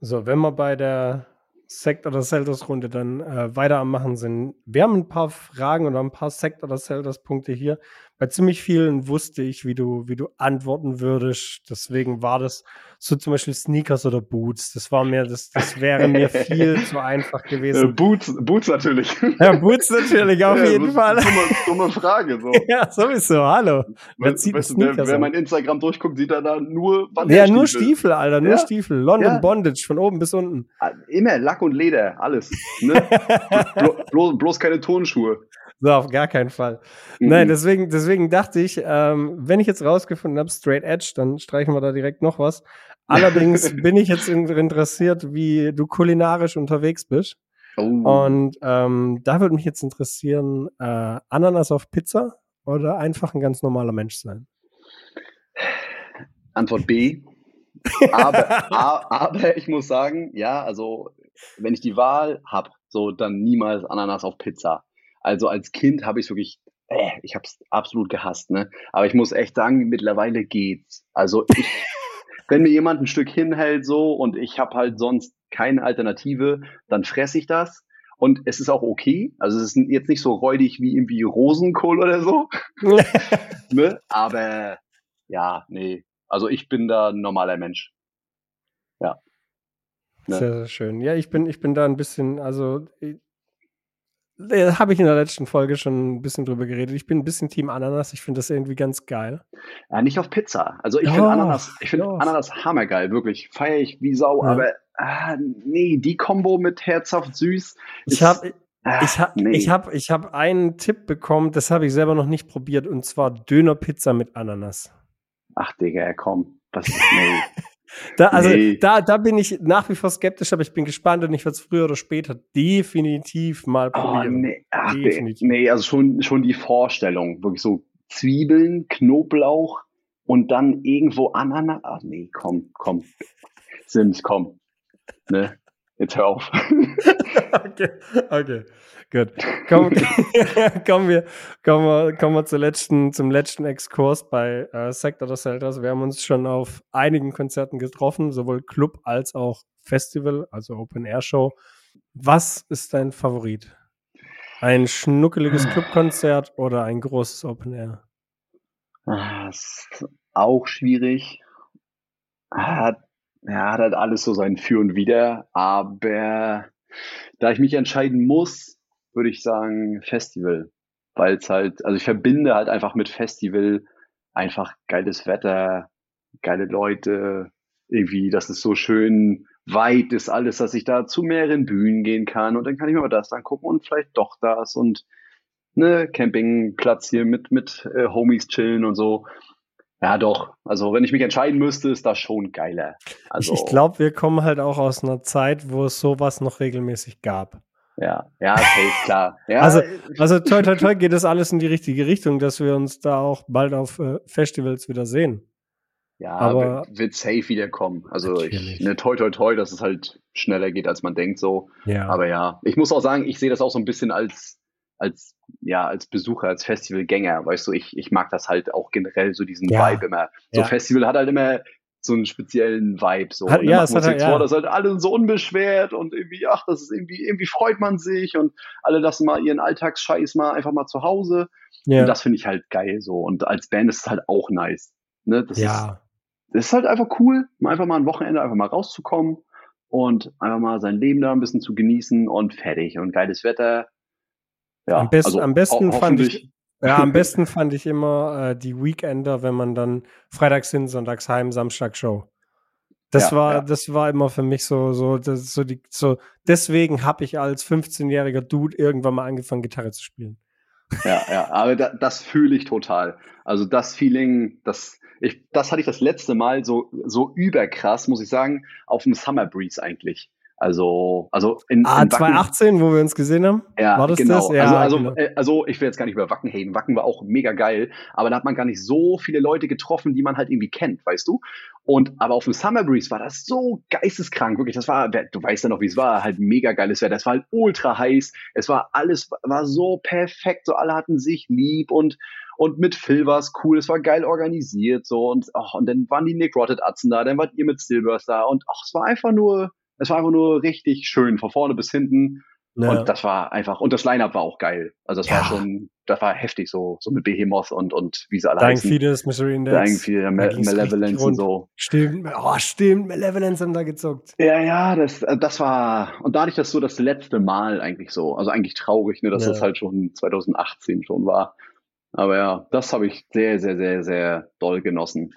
So, wenn wir bei der Sekt- oder Selters-Runde dann äh, weiter am Machen sind, wir haben ein paar Fragen oder ein paar Sekt- oder Selters-Punkte hier bei ziemlich vielen wusste ich, wie du, wie du antworten würdest. Deswegen war das so zum Beispiel Sneakers oder Boots. Das war mir, das, das wäre mir viel zu einfach gewesen. Äh, Boots, Boots natürlich. Ja, Boots natürlich, auf ja, jeden Fall. Dumme, dumme Frage, so. ja, sowieso, hallo. Wer, zieht weißt, wer, wer mein Instagram durchguckt, sieht er da nur Ja, nur Stiefel, Alter, nur ja? Stiefel. London ja. Bondage, von oben bis unten. Ah, immer Lack und Leder, alles. Ne? Blo, bloß, bloß keine Tonschuhe. So, auf gar keinen Fall. Mhm. Nein, deswegen, deswegen dachte ich, ähm, wenn ich jetzt rausgefunden habe, Straight Edge, dann streichen wir da direkt noch was. Allerdings bin ich jetzt interessiert, wie du kulinarisch unterwegs bist. Oh. Und ähm, da würde mich jetzt interessieren, äh, Ananas auf Pizza oder einfach ein ganz normaler Mensch sein? Antwort B. Aber, aber ich muss sagen, ja, also wenn ich die Wahl habe, so dann niemals Ananas auf Pizza. Also als Kind habe ich wirklich, äh, ich habe es absolut gehasst, ne? Aber ich muss echt sagen, mittlerweile geht's. Also ich, wenn mir jemand ein Stück hinhält so und ich habe halt sonst keine Alternative, dann fresse ich das. Und es ist auch okay. Also es ist jetzt nicht so räudig wie irgendwie Rosenkohl oder so. ne? Aber ja, nee. Also ich bin da ein normaler Mensch. Ja. Ne? Sehr, sehr schön. Ja, ich bin, ich bin da ein bisschen, also äh, habe ich in der letzten Folge schon ein bisschen drüber geredet. Ich bin ein bisschen Team Ananas. Ich finde das irgendwie ganz geil. Ja, nicht auf Pizza. Also ich finde Ananas, ich finde Ananas hammergeil, wirklich. Feiere ich wie Sau, ja. aber ah, nee, die Kombo mit herzhaft süß. Ich habe ah, ich habe nee. ich hab, ich hab einen Tipp bekommen, das habe ich selber noch nicht probiert, und zwar Dönerpizza mit Ananas. Ach, Digga, komm. Was ist, nee. Da, also nee. da, da bin ich nach wie vor skeptisch, aber ich bin gespannt und ich werde es früher oder später definitiv mal oh, probieren. Oh, nee. Ach, definitiv. nee, also schon, schon die Vorstellung, wirklich so Zwiebeln, Knoblauch und dann irgendwo Ananas. Ach nee, komm, komm. Sims, komm. Ne? Jetzt hör auf. okay, okay. Gut. Komm, kommen, wir, kommen, wir, kommen wir zum letzten, zum letzten Exkurs bei äh, Sector des Zeldas. Wir haben uns schon auf einigen Konzerten getroffen, sowohl Club als auch Festival, also Open Air Show. Was ist dein Favorit? Ein schnuckeliges Clubkonzert oder ein großes Open Air? Ah, das ist auch schwierig. Hat, ja, hat halt alles so sein Für und Wider, aber da ich mich entscheiden muss, würde ich sagen Festival, weil es halt, also ich verbinde halt einfach mit Festival einfach geiles Wetter, geile Leute, irgendwie, dass es so schön weit ist alles, dass ich da zu mehreren Bühnen gehen kann und dann kann ich mir mal das angucken und vielleicht doch das und ne Campingplatz hier mit mit äh, Homies chillen und so. Ja, doch. Also, wenn ich mich entscheiden müsste, ist das schon geiler. Also, ich, glaube, wir kommen halt auch aus einer Zeit, wo es sowas noch regelmäßig gab. Ja, ja, okay, klar. Ja. Also, also toi, toi, toi geht das alles in die richtige Richtung, dass wir uns da auch bald auf äh, Festivals wieder sehen. Ja, aber wird, wird safe wiederkommen. Also ich, ne, toi, toi, toi, dass es halt schneller geht, als man denkt so. Ja. Aber ja, ich muss auch sagen, ich sehe das auch so ein bisschen als, als, ja, als Besucher, als Festivalgänger, weißt du, ich, ich mag das halt auch generell, so diesen ja. Vibe immer. So ja. Festival hat halt immer so einen speziellen Vibe. So. Hat, ja, es hat, ja. vor, das halt alle so unbeschwert und irgendwie, ach, das ist irgendwie, irgendwie freut man sich und alle lassen mal ihren Alltagsscheiß mal einfach mal zu Hause. Ja. Und das finde ich halt geil so. Und als Band ist es halt auch nice. Ne? Das ja. Ist, das ist halt einfach cool, einfach mal ein Wochenende einfach mal rauszukommen und einfach mal sein Leben da ein bisschen zu genießen und fertig. Und geiles Wetter. Ja, am, best, also am besten fand ich, ja, am besten fand ich immer äh, die Weekender, wenn man dann freitags hin, sonntags heim, Samstag Show. Das ja, war, ja. das war immer für mich so, so, das, so die, so. Deswegen habe ich als 15-jähriger Dude irgendwann mal angefangen, Gitarre zu spielen. Ja, ja, aber da, das fühle ich total. Also das Feeling, das, ich, das hatte ich das letzte Mal so, so überkrass, muss ich sagen, auf dem Summer Breeze eigentlich. Also, also in, ah, in 2018, wo wir uns gesehen haben? Ja, war das genau. das? Ja, also, also, genau. Äh, also ich will jetzt gar nicht über Wacken haten. Wacken war auch mega geil, aber da hat man gar nicht so viele Leute getroffen, die man halt irgendwie kennt, weißt du? Und aber auf dem Summer Breeze war das so geisteskrank, wirklich. Das war, du weißt ja noch, wie es war, halt mega geiles Wetter. Das war halt ultra heiß. Es war alles, war so perfekt. So alle hatten sich lieb und und mit Phil war es cool, es war geil organisiert so und ach, und dann waren die Nick Rotted Atzen da, dann wart ihr mit Stillburst da und ach, es war einfach nur es war einfach nur richtig schön, von vorne bis hinten. Ja. Und das war einfach, und das Line-Up war auch geil. Also das ja. war schon, das war heftig, so, so mit Behemoth und, und wie sie alle Dying heißen. Fetus, Mystery Index. Dying Fetus, Me Malevolence und so. Stimmt, oh, stimmt, Malevolence haben da gezuckt. Ja, ja, das, das war, und dadurch, dass so das letzte Mal eigentlich so, also eigentlich traurig, ne, dass ja. das halt schon 2018 schon war. Aber ja, das habe ich sehr, sehr, sehr, sehr doll genossen.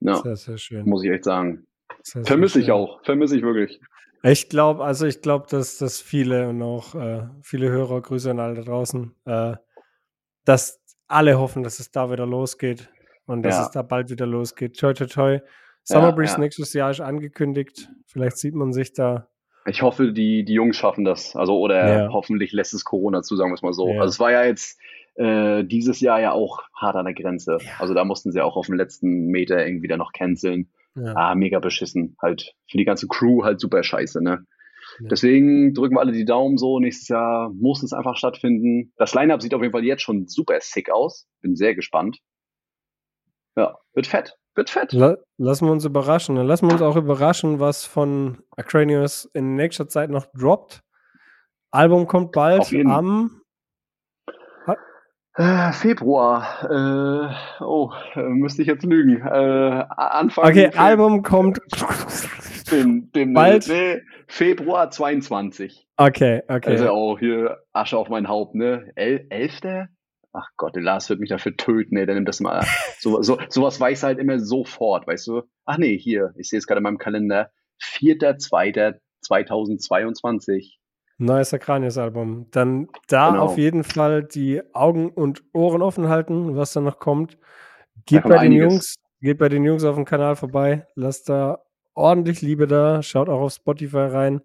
Ja, sehr, sehr schön. Muss ich echt sagen. Vermisse ich auch, vermisse ich wirklich. Ich glaube, also ich glaube, dass, dass viele und auch äh, viele Hörer, Grüße an alle da draußen, äh, dass alle hoffen, dass es da wieder losgeht und dass ja. es da bald wieder losgeht. Toi, toi, toi. Summer Breeze ja, ja. nächstes Jahr ist angekündigt. Vielleicht sieht man sich da. Ich hoffe, die, die Jungs schaffen das. Also, oder hoffentlich lässt es Corona zu, sagen wir es mal so. Also, es war ja jetzt äh, dieses Jahr ja auch hart an der Grenze. Also, da mussten sie auch auf den letzten Meter irgendwie dann noch canceln. Ah, mega beschissen. Halt für die ganze Crew halt super scheiße, ne? Deswegen drücken wir alle die Daumen so. Nächstes Jahr muss es einfach stattfinden. Das Line-Up sieht auf jeden Fall jetzt schon super sick aus. Bin sehr gespannt. Ja, wird fett. Wird fett. La lassen wir uns überraschen. Dann lassen wir uns auch überraschen, was von Acranius in nächster Zeit noch droppt. Album kommt bald am äh, Februar. Äh, oh, müsste ich jetzt lügen. Äh, Anfang. Okay, Fe Album kommt. Dem, dem, bald. Nee, Februar 22. Okay, okay. Also auch hier Asche auf mein Haupt, ne? El Elfter? ach Gott, der Lars wird mich dafür töten, ey, der nimmt das mal. so, so, sowas weiß er halt immer sofort, weißt du? Ach nee, hier, ich sehe es gerade in meinem Kalender. 4.2.2022. Neues Akranius-Album. Dann da genau. auf jeden Fall die Augen und Ohren offen halten, was da noch kommt. Geht bei den einiges. Jungs, geht bei den Jungs auf dem Kanal vorbei, lasst da ordentlich Liebe da, schaut auch auf Spotify rein.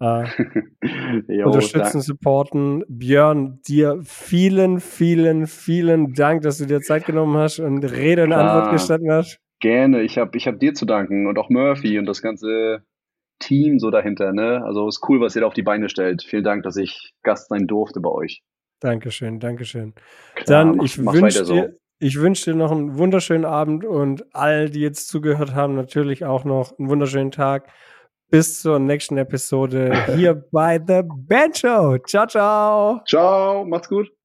Äh, jo, unterstützen, danke. supporten. Björn, dir vielen, vielen, vielen Dank, dass du dir Zeit genommen hast und Rede und Antwort gestanden hast. Gerne, ich habe ich hab dir zu danken und auch Murphy und das ganze Team so dahinter. Ne? Also ist cool, was ihr da auf die Beine stellt. Vielen Dank, dass ich Gast sein durfte bei euch. Dankeschön, Dankeschön. Klar, Dann, mach, ich wünsche so. dir, ich wünsche dir noch einen wunderschönen Abend und all, die jetzt zugehört haben, natürlich auch noch einen wunderschönen Tag bis zur nächsten Episode hier bei The Band Show. Ciao, ciao. Ciao, macht's gut.